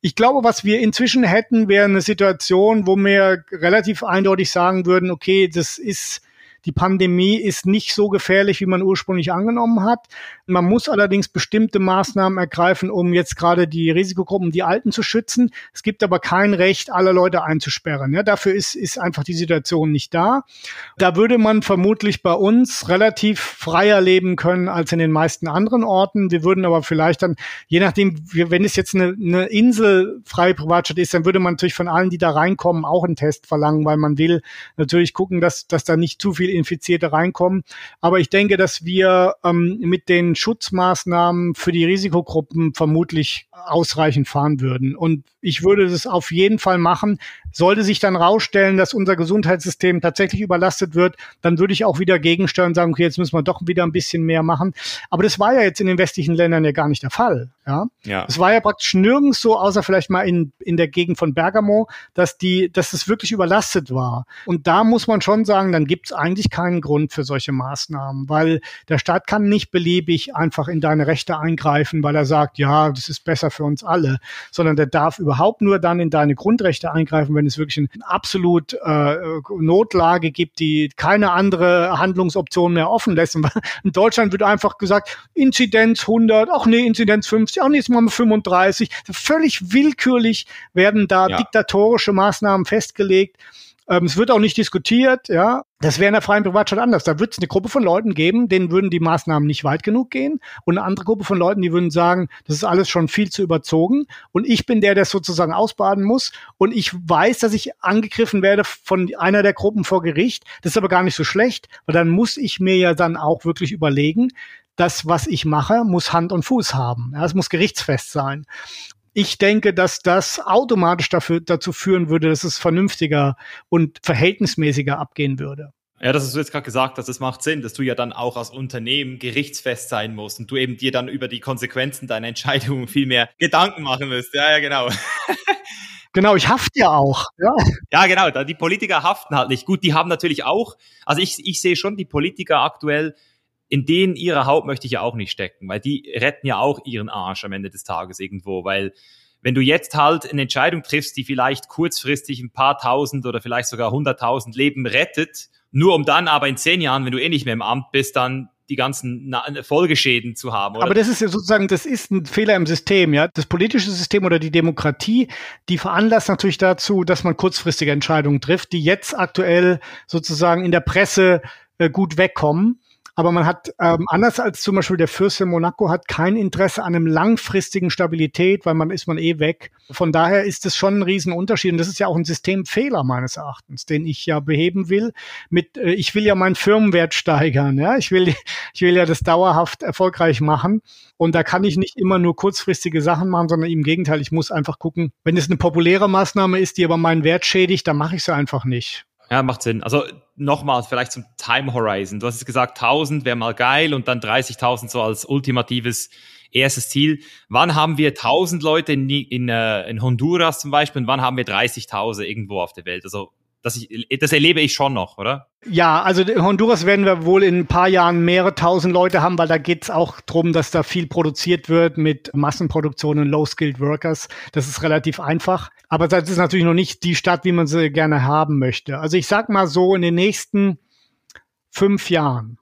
Speaker 2: Ich glaube, was wir inzwischen hätten, wäre eine Situation, wo wir relativ eindeutig sagen würden, okay, das ist die Pandemie ist nicht so gefährlich, wie man ursprünglich angenommen hat. Man muss allerdings bestimmte Maßnahmen ergreifen, um jetzt gerade die Risikogruppen, die Alten zu schützen. Es gibt aber kein Recht, alle Leute einzusperren. Ja, dafür ist, ist einfach die Situation nicht da. Da würde man vermutlich bei uns relativ freier leben können als in den meisten anderen Orten. Wir würden aber vielleicht dann, je nachdem, wenn es jetzt eine, eine Insel freie Privatstadt ist, dann würde man natürlich von allen, die da reinkommen, auch einen Test verlangen, weil man will natürlich gucken, dass, dass da nicht zu viel Infizierte reinkommen. Aber ich denke, dass wir ähm, mit den Schutzmaßnahmen für die Risikogruppen vermutlich ausreichend fahren würden. Und ich würde das auf jeden Fall machen. Sollte sich dann rausstellen, dass unser Gesundheitssystem tatsächlich überlastet wird, dann würde ich auch wieder gegensteuern und sagen, okay, jetzt müssen wir doch wieder ein bisschen mehr machen. Aber das war ja jetzt in den westlichen Ländern ja gar nicht der Fall. Ja.
Speaker 1: ja.
Speaker 2: Es war ja praktisch nirgends so, außer vielleicht mal in, in der Gegend von Bergamo, dass die, dass es wirklich überlastet war. Und da muss man schon sagen, dann gibt es eigentlich keinen Grund für solche Maßnahmen, weil der Staat kann nicht beliebig einfach in deine Rechte eingreifen, weil er sagt, ja, das ist besser für uns alle, sondern der darf überhaupt nur dann in deine Grundrechte eingreifen, wenn es wirklich eine absolut äh, Notlage gibt, die keine andere Handlungsoption mehr offen lässt. <laughs> In Deutschland wird einfach gesagt, Inzidenz 100, ach nee, Inzidenz 50, ach nee, jetzt machen wir 35. Völlig willkürlich werden da ja. diktatorische Maßnahmen festgelegt. Ähm, es wird auch nicht diskutiert, ja. Das wäre in der freien Privatstadt anders. Da wird es eine Gruppe von Leuten geben, denen würden die Maßnahmen nicht weit genug gehen. Und eine andere Gruppe von Leuten, die würden sagen, das ist alles schon viel zu überzogen. Und ich bin der, der sozusagen ausbaden muss. Und ich weiß, dass ich angegriffen werde von einer der Gruppen vor Gericht. Das ist aber gar nicht so schlecht, weil dann muss ich mir ja dann auch wirklich überlegen, das, was ich mache, muss Hand und Fuß haben. Ja, es muss gerichtsfest sein ich denke, dass das automatisch dafür, dazu führen würde, dass es vernünftiger und verhältnismäßiger abgehen würde.
Speaker 1: Ja, das hast du jetzt gerade gesagt, dass es macht Sinn, dass du ja dann auch als Unternehmen gerichtsfest sein musst und du eben dir dann über die Konsequenzen deiner Entscheidungen viel mehr Gedanken machen musst. Ja, ja, genau. <laughs>
Speaker 2: Genau, ich hafte ja auch. Ja.
Speaker 1: ja, genau. Die Politiker haften halt nicht. Gut, die haben natürlich auch, also ich, ich sehe schon die Politiker aktuell in denen ihrer Haut möchte ich ja auch nicht stecken, weil die retten ja auch ihren Arsch am Ende des Tages irgendwo, weil wenn du jetzt halt eine Entscheidung triffst, die vielleicht kurzfristig ein paar tausend oder vielleicht sogar hunderttausend Leben rettet, nur um dann aber in zehn Jahren, wenn du eh nicht mehr im Amt bist, dann die ganzen Folgeschäden zu haben.
Speaker 2: Oder? Aber das ist ja sozusagen, das ist ein Fehler im System, ja. Das politische System oder die Demokratie, die veranlasst natürlich dazu, dass man kurzfristige Entscheidungen trifft, die jetzt aktuell sozusagen in der Presse äh, gut wegkommen. Aber man hat, ähm, anders als zum Beispiel der Fürst in Monaco, hat kein Interesse an einem langfristigen Stabilität, weil man ist man eh weg. Von daher ist es schon ein Riesenunterschied. Und das ist ja auch ein Systemfehler meines Erachtens, den ich ja beheben will. Mit, äh, ich will ja meinen Firmenwert steigern. Ja? Ich, will, <laughs> ich will ja das dauerhaft erfolgreich machen. Und da kann ich nicht immer nur kurzfristige Sachen machen, sondern im Gegenteil, ich muss einfach gucken, wenn es eine populäre Maßnahme ist, die aber meinen Wert schädigt, dann mache ich sie einfach nicht.
Speaker 1: Ja, macht Sinn. Also nochmal vielleicht zum Time Horizon. Du hast es gesagt, 1000 wäre mal geil und dann 30.000 so als ultimatives erstes Ziel. Wann haben wir 1000 Leute in, in, äh, in Honduras zum Beispiel und wann haben wir 30.000 irgendwo auf der Welt? Also das, ich, das erlebe ich schon noch, oder?
Speaker 2: Ja, also Honduras werden wir wohl in ein paar Jahren mehrere tausend Leute haben, weil da geht's auch drum, dass da viel produziert wird mit Massenproduktion und Low-Skilled Workers. Das ist relativ einfach. Aber das ist natürlich noch nicht die Stadt, wie man sie gerne haben möchte. Also ich sag mal so, in den nächsten fünf Jahren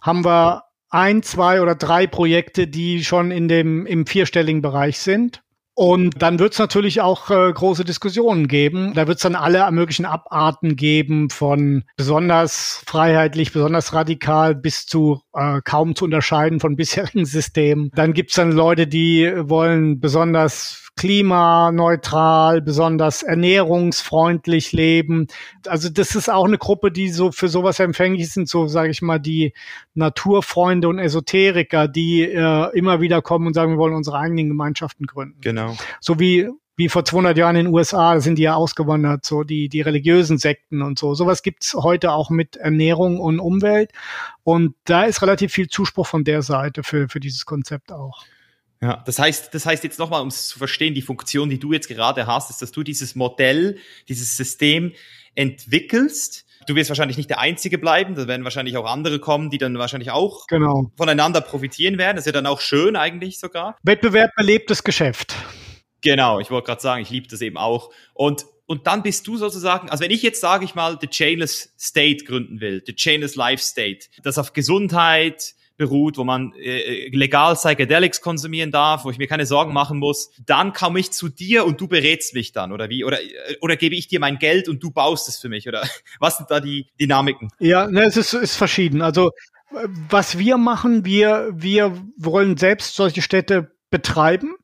Speaker 2: haben wir ein, zwei oder drei Projekte, die schon in dem, im vierstelligen Bereich sind. Und dann wird es natürlich auch äh, große Diskussionen geben. Da wird es dann alle möglichen Abarten geben, von besonders freiheitlich, besonders radikal bis zu äh, kaum zu unterscheiden von bisherigen <laughs> Systemen. Dann gibt es dann Leute, die wollen besonders klimaneutral, besonders ernährungsfreundlich leben. Also das ist auch eine Gruppe, die so für sowas empfänglich sind, so sage ich mal die Naturfreunde und Esoteriker, die äh, immer wieder kommen und sagen, wir wollen unsere eigenen Gemeinschaften gründen.
Speaker 1: Genau.
Speaker 2: So wie wie vor 200 Jahren in den USA, sind die ja ausgewandert, so die, die religiösen Sekten und so. Sowas gibt's heute auch mit Ernährung und Umwelt. Und da ist relativ viel Zuspruch von der Seite für, für dieses Konzept auch.
Speaker 1: Ja, das heißt, das heißt jetzt nochmal, um es zu verstehen, die Funktion, die du jetzt gerade hast, ist, dass du dieses Modell, dieses System entwickelst. Du wirst wahrscheinlich nicht der Einzige bleiben, da werden wahrscheinlich auch andere kommen, die dann wahrscheinlich auch
Speaker 2: genau.
Speaker 1: voneinander profitieren werden. Das ist ja dann auch schön eigentlich sogar.
Speaker 2: Wettbewerb belebtes Geschäft.
Speaker 1: Genau, ich wollte gerade sagen, ich liebe das eben auch. Und und dann bist du sozusagen, also wenn ich jetzt sage ich mal, the Chainless State gründen will, the Chainless Life State, das auf Gesundheit, beruht, wo man äh, legal Psychedelics konsumieren darf, wo ich mir keine Sorgen machen muss, dann komme ich zu dir und du berätst mich dann oder wie oder äh, oder gebe ich dir mein Geld und du baust es für mich oder <laughs> was sind da die Dynamiken?
Speaker 2: Ja, ne, es ist, ist verschieden. Also was wir machen, wir wir wollen selbst solche Städte betreiben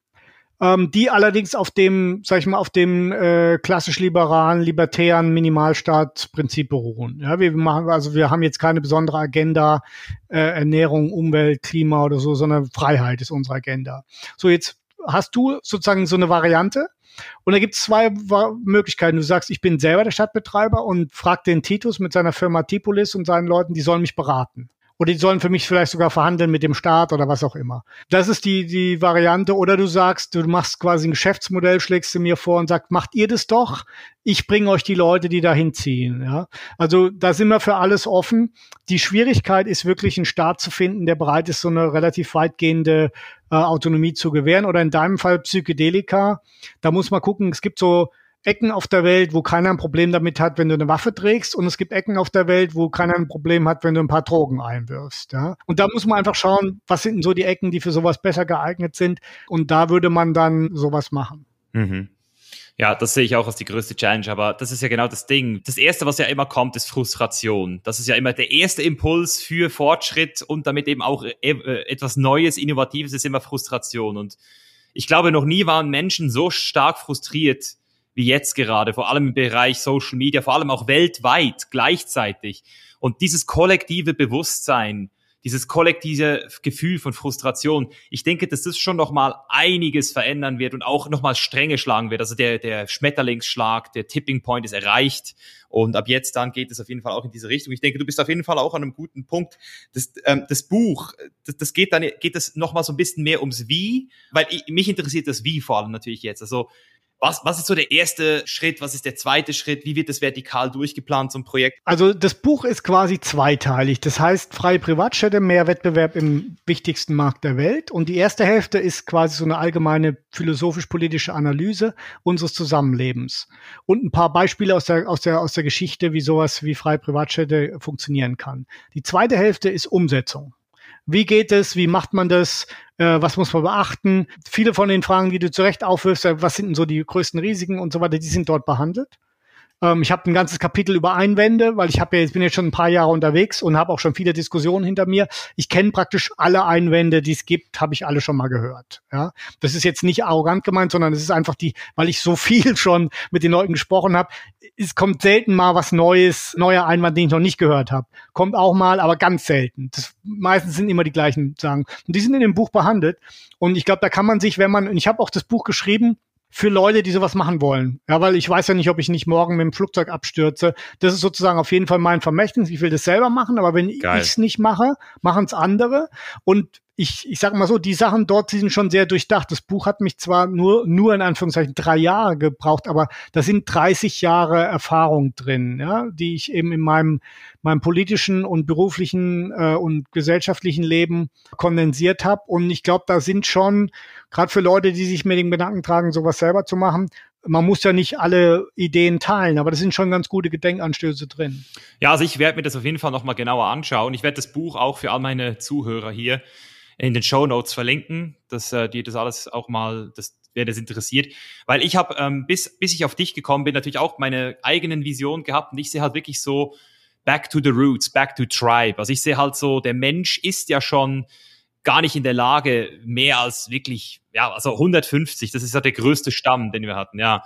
Speaker 2: ähm, die allerdings auf dem, sag ich mal, auf dem äh, klassisch liberalen, libertären Minimalstaatsprinzip beruhen. Ja, wir machen, also wir haben jetzt keine besondere Agenda, äh, Ernährung, Umwelt, Klima oder so, sondern Freiheit ist unsere Agenda. So, jetzt hast du sozusagen so eine Variante. Und da gibt es zwei Möglichkeiten. Du sagst, ich bin selber der Stadtbetreiber und frag den Titus mit seiner Firma Tipolis und seinen Leuten, die sollen mich beraten. Oder die sollen für mich vielleicht sogar verhandeln mit dem Staat oder was auch immer. Das ist die, die Variante. Oder du sagst, du machst quasi ein Geschäftsmodell, schlägst du mir vor und sagst, macht ihr das doch? Ich bringe euch die Leute, die dahin ziehen. Ja? Also da sind wir für alles offen. Die Schwierigkeit ist wirklich, einen Staat zu finden, der bereit ist, so eine relativ weitgehende äh, Autonomie zu gewähren. Oder in deinem Fall Psychedelika. Da muss man gucken, es gibt so Ecken auf der Welt, wo keiner ein Problem damit hat, wenn du eine Waffe trägst, und es gibt Ecken auf der Welt, wo keiner ein Problem hat, wenn du ein paar Drogen einwirfst. Ja? Und da muss man einfach schauen, was sind denn so die Ecken, die für sowas besser geeignet sind, und da würde man dann sowas machen.
Speaker 1: Mhm. Ja, das sehe ich auch als die größte Challenge, aber das ist ja genau das Ding. Das erste, was ja immer kommt, ist Frustration. Das ist ja immer der erste Impuls für Fortschritt und damit eben auch äh, etwas Neues, Innovatives ist immer Frustration. Und ich glaube, noch nie waren Menschen so stark frustriert wie jetzt gerade, vor allem im Bereich Social Media, vor allem auch weltweit gleichzeitig. Und dieses kollektive Bewusstsein, dieses kollektive Gefühl von Frustration, ich denke, dass das schon noch mal einiges verändern wird und auch noch mal Stränge schlagen wird. Also der, der Schmetterlingsschlag, der Tipping Point ist erreicht und ab jetzt dann geht es auf jeden Fall auch in diese Richtung. Ich denke, du bist auf jeden Fall auch an einem guten Punkt. Das, ähm, das Buch, das, das geht dann geht es noch mal so ein bisschen mehr ums Wie, weil ich, mich interessiert das Wie vor allem natürlich jetzt. Also was, was ist so der erste Schritt? Was ist der zweite Schritt? Wie wird das vertikal durchgeplant, ein Projekt?
Speaker 2: Also das Buch ist quasi zweiteilig. Das heißt, freie Privatstädte, mehr Wettbewerb im wichtigsten Markt der Welt. Und die erste Hälfte ist quasi so eine allgemeine philosophisch-politische Analyse unseres Zusammenlebens. Und ein paar Beispiele aus der, aus der, aus der Geschichte, wie sowas wie freie Privatstädte funktionieren kann. Die zweite Hälfte ist Umsetzung. Wie geht es? Wie macht man das? Äh, was muss man beachten? Viele von den Fragen, die du zu Recht aufwirfst, äh, was sind denn so die größten Risiken und so weiter, die sind dort behandelt. Ähm, ich habe ein ganzes Kapitel über Einwände, weil ich habe ja jetzt bin jetzt schon ein paar Jahre unterwegs und habe auch schon viele Diskussionen hinter mir. Ich kenne praktisch alle Einwände, die es gibt, habe ich alle schon mal gehört. Ja, das ist jetzt nicht arrogant gemeint, sondern es ist einfach die, weil ich so <laughs> viel schon mit den Leuten gesprochen habe. Es kommt selten mal was Neues, neuer Einwand, den ich noch nicht gehört habe. Kommt auch mal, aber ganz selten. Das, meistens sind immer die gleichen Sachen. Und die sind in dem Buch behandelt. Und ich glaube, da kann man sich, wenn man, und ich habe auch das Buch geschrieben, für Leute, die sowas machen wollen. Ja, weil ich weiß ja nicht, ob ich nicht morgen mit dem Flugzeug abstürze. Das ist sozusagen auf jeden Fall mein Vermächtnis. Ich will das selber machen, aber wenn ich es nicht mache, machen es andere. Und ich, ich sag mal so, die Sachen dort sind schon sehr durchdacht. Das Buch hat mich zwar nur, nur in Anführungszeichen drei Jahre gebraucht, aber da sind 30 Jahre Erfahrung drin, ja, die ich eben in meinem, meinem politischen und beruflichen äh, und gesellschaftlichen Leben kondensiert habe. Und ich glaube, da sind schon, gerade für Leute, die sich mit den Gedanken tragen, sowas selber zu machen, man muss ja nicht alle Ideen teilen, aber da sind schon ganz gute Gedenkanstöße drin.
Speaker 1: Ja, also ich werde mir das auf jeden Fall nochmal genauer anschauen. Ich werde das Buch auch für all meine Zuhörer hier in den Show Notes verlinken, dass äh, dir das alles auch mal, das, wer das interessiert. Weil ich habe, ähm, bis, bis ich auf dich gekommen bin, natürlich auch meine eigenen Visionen gehabt und ich sehe halt wirklich so back to the roots, back to tribe. Also ich sehe halt so, der Mensch ist ja schon gar nicht in der Lage, mehr als wirklich, ja, also 150, das ist ja der größte Stamm, den wir hatten, ja.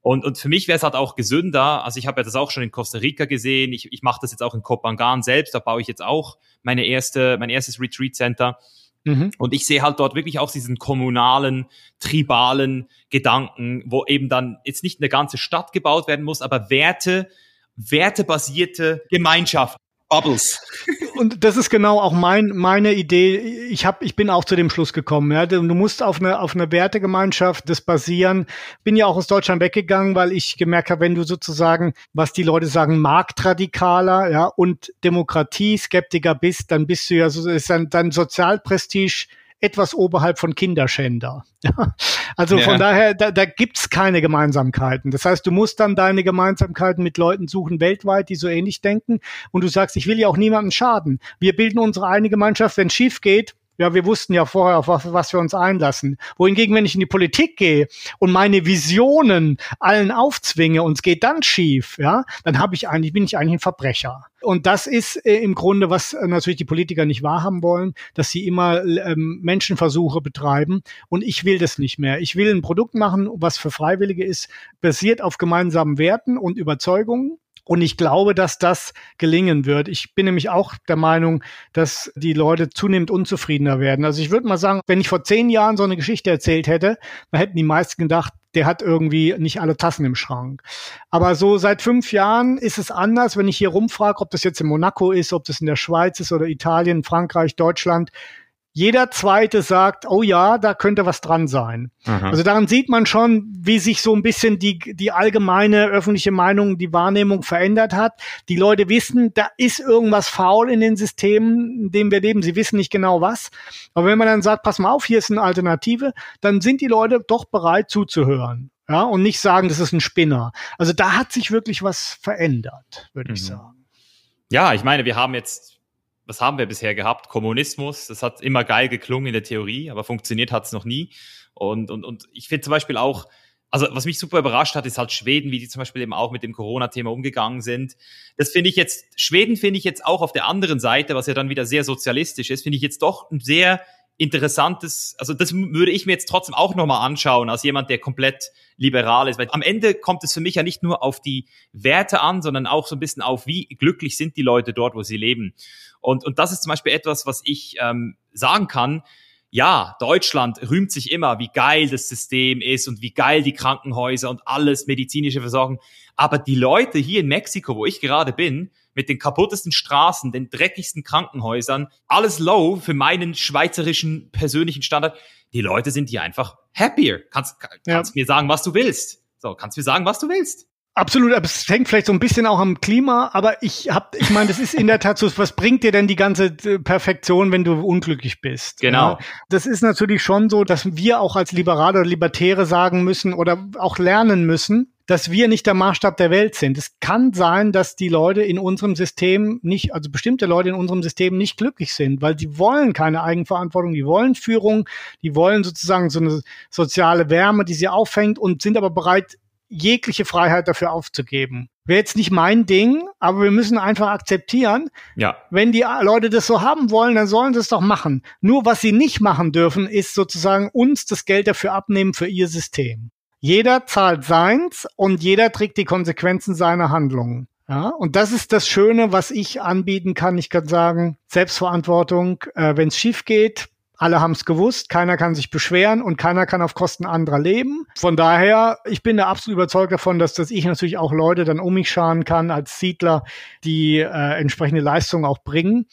Speaker 1: Und, und für mich wäre es halt auch gesünder, also ich habe ja das auch schon in Costa Rica gesehen, ich, ich mache das jetzt auch in Kopangan selbst, da baue ich jetzt auch meine erste, mein erstes Retreat Center. Mhm. Und ich sehe halt dort wirklich auch diesen kommunalen, tribalen Gedanken, wo eben dann jetzt nicht eine ganze Stadt gebaut werden muss, aber Werte, wertebasierte Gemeinschaft. Bubbles.
Speaker 2: Und das ist genau auch mein, meine Idee. Ich hab, ich bin auch zu dem Schluss gekommen. Ja. Du musst auf eine, auf eine Wertegemeinschaft das basieren. Bin ja auch aus Deutschland weggegangen, weil ich gemerkt habe, wenn du sozusagen, was die Leute sagen, Marktradikaler, ja, und Demokratie-Skeptiker bist, dann bist du ja so, ist dann dein Sozialprestige etwas oberhalb von Kinderschänder. <laughs> also ja. von daher, da, da gibt's keine Gemeinsamkeiten. Das heißt, du musst dann deine Gemeinsamkeiten mit Leuten suchen weltweit, die so ähnlich denken. Und du sagst, ich will ja auch niemandem schaden. Wir bilden unsere eigene Gemeinschaft. Wenn schief geht, Ja, wir wussten ja vorher, auf was, was wir uns einlassen. Wohingegen, wenn ich in die Politik gehe und meine Visionen allen aufzwinge und es geht dann schief, ja, dann habe ich eigentlich, bin ich eigentlich ein Verbrecher. Und das ist äh, im Grunde, was äh, natürlich die Politiker nicht wahrhaben wollen, dass sie immer ähm, Menschenversuche betreiben. Und ich will das nicht mehr. Ich will ein Produkt machen, was für Freiwillige ist, basiert auf gemeinsamen Werten und Überzeugungen. Und ich glaube, dass das gelingen wird. Ich bin nämlich auch der Meinung, dass die Leute zunehmend unzufriedener werden. Also ich würde mal sagen, wenn ich vor zehn Jahren so eine Geschichte erzählt hätte, dann hätten die meisten gedacht, der hat irgendwie nicht alle Tassen im Schrank. Aber so seit fünf Jahren ist es anders, wenn ich hier rumfrage, ob das jetzt in Monaco ist, ob das in der Schweiz ist oder Italien, Frankreich, Deutschland. Jeder zweite sagt, oh ja, da könnte was dran sein. Aha. Also daran sieht man schon, wie sich so ein bisschen die, die allgemeine öffentliche Meinung, die Wahrnehmung verändert hat. Die Leute wissen, da ist irgendwas faul in den Systemen, in denen wir leben. Sie wissen nicht genau was. Aber wenn man dann sagt, pass mal auf, hier ist eine Alternative, dann sind die Leute doch bereit zuzuhören. Ja, und nicht sagen, das ist ein Spinner. Also da hat sich wirklich was verändert, würde mhm. ich sagen.
Speaker 1: Ja, ich meine, wir haben jetzt was haben wir bisher gehabt? Kommunismus, das hat immer geil geklungen in der Theorie, aber funktioniert hat es noch nie. Und, und, und ich finde zum Beispiel auch, also was mich super überrascht hat, ist halt Schweden, wie die zum Beispiel eben auch mit dem Corona-Thema umgegangen sind. Das finde ich jetzt, Schweden finde ich jetzt auch auf der anderen Seite, was ja dann wieder sehr sozialistisch ist, finde ich jetzt doch ein sehr interessantes, also das würde ich mir jetzt trotzdem auch nochmal anschauen, als jemand, der komplett liberal ist. Weil am Ende kommt es für mich ja nicht nur auf die Werte an, sondern auch so ein bisschen auf, wie glücklich sind die Leute dort, wo sie leben. Und, und das ist zum Beispiel etwas, was ich ähm, sagen kann. Ja, Deutschland rühmt sich immer, wie geil das System ist und wie geil die Krankenhäuser und alles medizinische Versorgung. Aber die Leute hier in Mexiko, wo ich gerade bin, mit den kaputtesten Straßen, den dreckigsten Krankenhäusern, alles low für meinen schweizerischen persönlichen Standard. Die Leute sind hier einfach happier. Kannst, kannst ja. mir sagen, was du willst. So, kannst mir sagen, was du willst.
Speaker 2: Absolut, aber es hängt vielleicht so ein bisschen auch am Klima, aber ich hab, ich meine, das ist in der Tat so, was bringt dir denn die ganze äh, Perfektion, wenn du unglücklich bist?
Speaker 1: Genau.
Speaker 2: Ja? Das ist natürlich schon so, dass wir auch als Liberale oder Libertäre sagen müssen oder auch lernen müssen, dass wir nicht der Maßstab der Welt sind. Es kann sein, dass die Leute in unserem System nicht, also bestimmte Leute in unserem System nicht glücklich sind, weil die wollen keine Eigenverantwortung, die wollen Führung, die wollen sozusagen so eine soziale Wärme, die sie auffängt und sind aber bereit, jegliche Freiheit dafür aufzugeben. Wäre jetzt nicht mein Ding, aber wir müssen einfach akzeptieren,
Speaker 1: ja.
Speaker 2: wenn die Leute das so haben wollen, dann sollen sie es doch machen. Nur was sie nicht machen dürfen, ist sozusagen uns das Geld dafür abnehmen für ihr System. Jeder zahlt seins und jeder trägt die Konsequenzen seiner Handlungen. Ja, und das ist das Schöne, was ich anbieten kann. Ich kann sagen, Selbstverantwortung, äh, wenn es schief geht, alle haben es gewusst, keiner kann sich beschweren und keiner kann auf Kosten anderer leben. Von daher, ich bin da absolut überzeugt davon, dass, dass ich natürlich auch Leute dann um mich scharen kann als Siedler, die äh, entsprechende Leistungen auch bringen.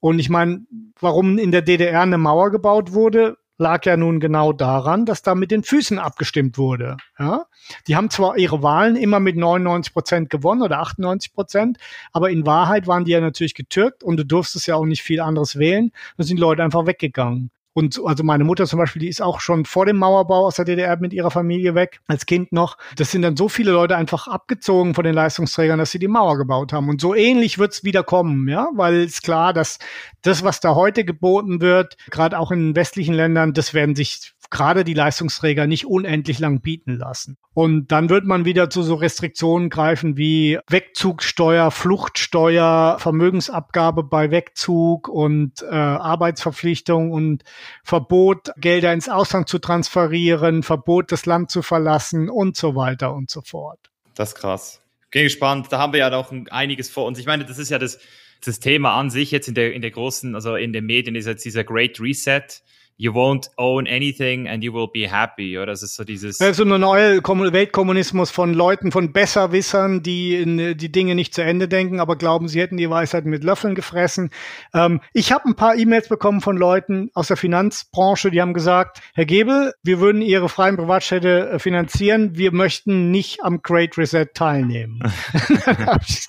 Speaker 2: Und ich meine, warum in der DDR eine Mauer gebaut wurde, lag ja nun genau daran, dass da mit den Füßen abgestimmt wurde. Ja? Die haben zwar ihre Wahlen immer mit 99 Prozent gewonnen oder 98 Prozent, aber in Wahrheit waren die ja natürlich getürkt und du durftest ja auch nicht viel anderes wählen. Da sind Leute einfach weggegangen. Und also meine Mutter zum Beispiel, die ist auch schon vor dem Mauerbau aus der DDR mit ihrer Familie weg, als Kind noch. Das sind dann so viele Leute einfach abgezogen von den Leistungsträgern, dass sie die Mauer gebaut haben. Und so ähnlich wird's wieder kommen, ja, weil es klar, dass das, was da heute geboten wird, gerade auch in westlichen Ländern, das werden sich gerade die Leistungsträger nicht unendlich lang bieten lassen. Und dann wird man wieder zu so Restriktionen greifen wie Wegzugsteuer, Fluchtsteuer, Vermögensabgabe bei Wegzug und äh, Arbeitsverpflichtung und Verbot, Gelder ins Ausland zu transferieren, Verbot, das Land zu verlassen und so weiter und so fort.
Speaker 1: Das ist krass. Bin gespannt. Da haben wir ja noch einiges vor uns. Ich meine, das ist ja das, das Thema an sich jetzt in der, in der großen, also in den Medien ist jetzt dieser Great Reset you won't own anything and you will be happy, oder? Das ist so dieses.
Speaker 2: Ja, so eine neue Weltkommunismus von Leuten, von Besserwissern, die in, die Dinge nicht zu Ende denken, aber glauben, sie hätten die Weisheit mit Löffeln gefressen. Ähm, ich habe ein paar E-Mails bekommen von Leuten aus der Finanzbranche, die haben gesagt, Herr Gebel, wir würden Ihre freien Privatstädte äh, finanzieren, wir möchten nicht am Great Reset teilnehmen. <laughs> <laughs> habe ich,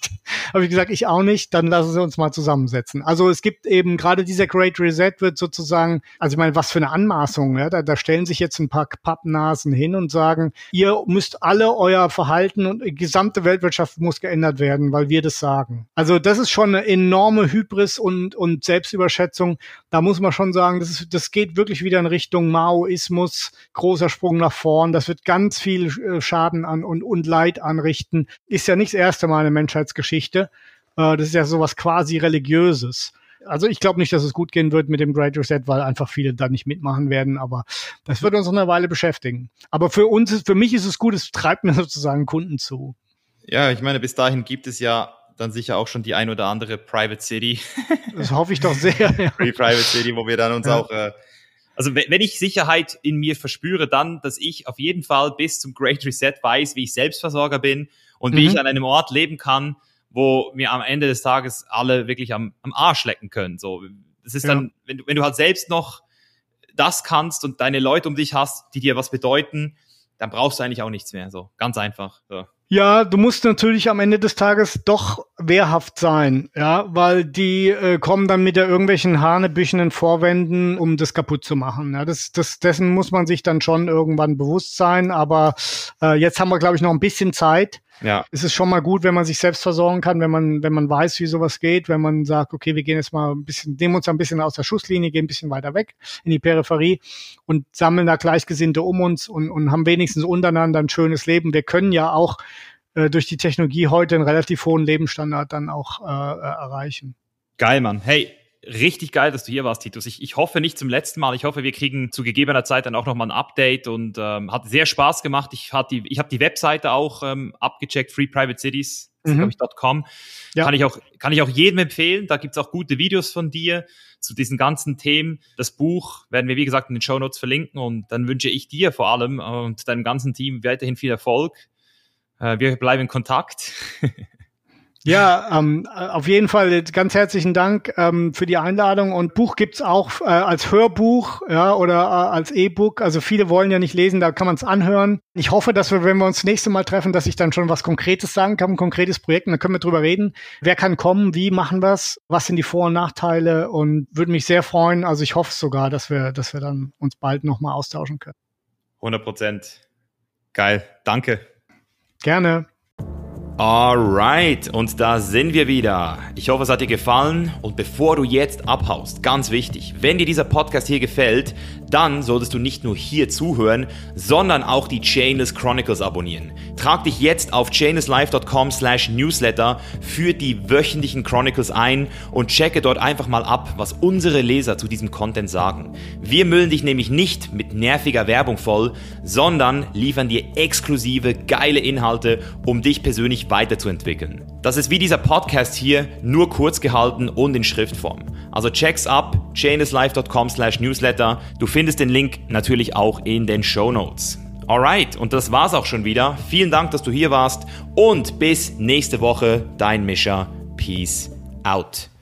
Speaker 2: hab ich gesagt, ich auch nicht, dann lassen Sie uns mal zusammensetzen. Also es gibt eben gerade dieser Great Reset wird sozusagen, also ich meine, meine, was für eine Anmaßung. Ja? Da, da stellen sich jetzt ein paar Pappnasen hin und sagen, ihr müsst alle euer Verhalten und die gesamte Weltwirtschaft muss geändert werden, weil wir das sagen. Also das ist schon eine enorme Hybris und, und Selbstüberschätzung. Da muss man schon sagen, das, ist, das geht wirklich wieder in Richtung Maoismus, großer Sprung nach vorn. Das wird ganz viel äh, Schaden an und, und Leid anrichten. Ist ja nicht das erste Mal in der Menschheitsgeschichte. Äh, das ist ja sowas quasi religiöses also ich glaube nicht, dass es gut gehen wird mit dem Great Reset, weil einfach viele da nicht mitmachen werden, aber das wird uns noch eine Weile beschäftigen. Aber für uns, ist, für mich ist es gut, es treibt mir <laughs> sozusagen Kunden zu.
Speaker 1: Ja, ich meine, bis dahin gibt es ja dann sicher auch schon die ein oder andere Private City. <laughs>
Speaker 2: Das hoffe ich doch sehr.
Speaker 1: Ja. Free Private City, wo wir dann uns ja. auch, äh, also wenn ich Sicherheit in mir verspüre, dann, dass ich auf jeden Fall bis zum Great Reset weiß, wie ich Selbstversorger bin und wie mhm. ich an einem Ort leben kann, wo wir am Ende des Tages alle wirklich am, am Arsch lecken können. So, das ist dann, wenn du, wenn du halt selbst noch das kannst und deine Leute um dich hast, die dir was bedeuten, dann brauchst du eigentlich auch nichts mehr. So, ganz einfach. So.
Speaker 2: Ja, du musst natürlich am Ende des Tages doch wehrhaft sein, ja, weil die äh, kommen dann mit der irgendwelchen hanebüchenen Vorwänden, um das kaputt zu machen. Ja, das, das, dessen muss man sich dann schon irgendwann bewusst sein. Aber äh, jetzt haben wir, glaube ich, noch ein bisschen Zeit. Ja. Es ist schon mal gut, wenn man sich selbst versorgen kann, wenn man, wenn man weiß, wie sowas geht, wenn man sagt, okay, wir gehen jetzt mal ein bisschen, nehmen uns ein bisschen aus der Schusslinie, gehen ein bisschen weiter weg in die Peripherie und sammeln da Gleichgesinnte um uns und, und haben wenigstens untereinander ein schönes Leben. Wir können ja auch äh, durch die Technologie heute einen relativ hohen Lebensstandard dann auch äh, äh erreichen.
Speaker 1: Geil, Mann. Hey, richtig geil, dass du hier warst, Titus. Ich, ich hoffe nicht zum letzten Mal. Ich hoffe, wir kriegen zu gegebener Zeit dann auch nochmal ein Update und ähm, hat sehr Spaß gemacht. Ich, hat die, ich habe die Webseite auch ähm, abgecheckt, freeprivatecities. Mhm. Ich, .com. Ja. Kann, ich auch, kann ich auch jedem empfehlen. Da gibt's auch gute Videos von dir zu diesen ganzen Themen. Das Buch werden wir, wie gesagt, in den Show Notes verlinken und dann wünsche ich dir vor allem und deinem ganzen Team weiterhin viel Erfolg. Äh, wir bleiben in Kontakt. <laughs>
Speaker 2: Ja, ähm, auf jeden Fall ganz herzlichen Dank ähm, für die Einladung. Und Buch gibt's auch äh, als Hörbuch ja, oder äh, als E-Book. Also viele wollen ja nicht lesen, da kann man es anhören. Ich hoffe, dass wir, wenn wir uns das nächste Mal treffen, dass ich dann schon was Konkretes sagen kann, ein konkretes Projekt. Und dann können wir drüber reden. Wer kann kommen? Wie machen wir's? Was sind die Vor- und Nachteile? Und würde mich sehr freuen. Also ich hoffe sogar, dass wir, dass wir dann uns bald nochmal austauschen können.
Speaker 1: 100 Prozent. Geil. Danke.
Speaker 2: Gerne.
Speaker 1: Alright, und da sind wir wieder. Ich hoffe, es hat dir gefallen. Und bevor du jetzt abhaust, ganz wichtig, wenn dir dieser Podcast hier gefällt, dann solltest du nicht nur hier zuhören, sondern auch die Chainless Chronicles abonnieren. Trag dich jetzt auf chainlesslife.com slash newsletter für die wöchentlichen Chronicles ein und checke dort einfach mal ab, was unsere Leser zu diesem Content sagen. Wir müllen dich nämlich nicht mit nerviger Werbung voll, sondern liefern dir exklusive, geile Inhalte, um dich persönlich weiterzuentwickeln. Das ist wie dieser Podcast hier, nur kurz gehalten und in Schriftform. Also check's ab, chainlesslife.com slash newsletter. Du findest den Link natürlich auch in den Show Notes. Alright, und das war's auch schon wieder. Vielen Dank, dass du hier warst und bis nächste Woche, dein Mischer. Peace out.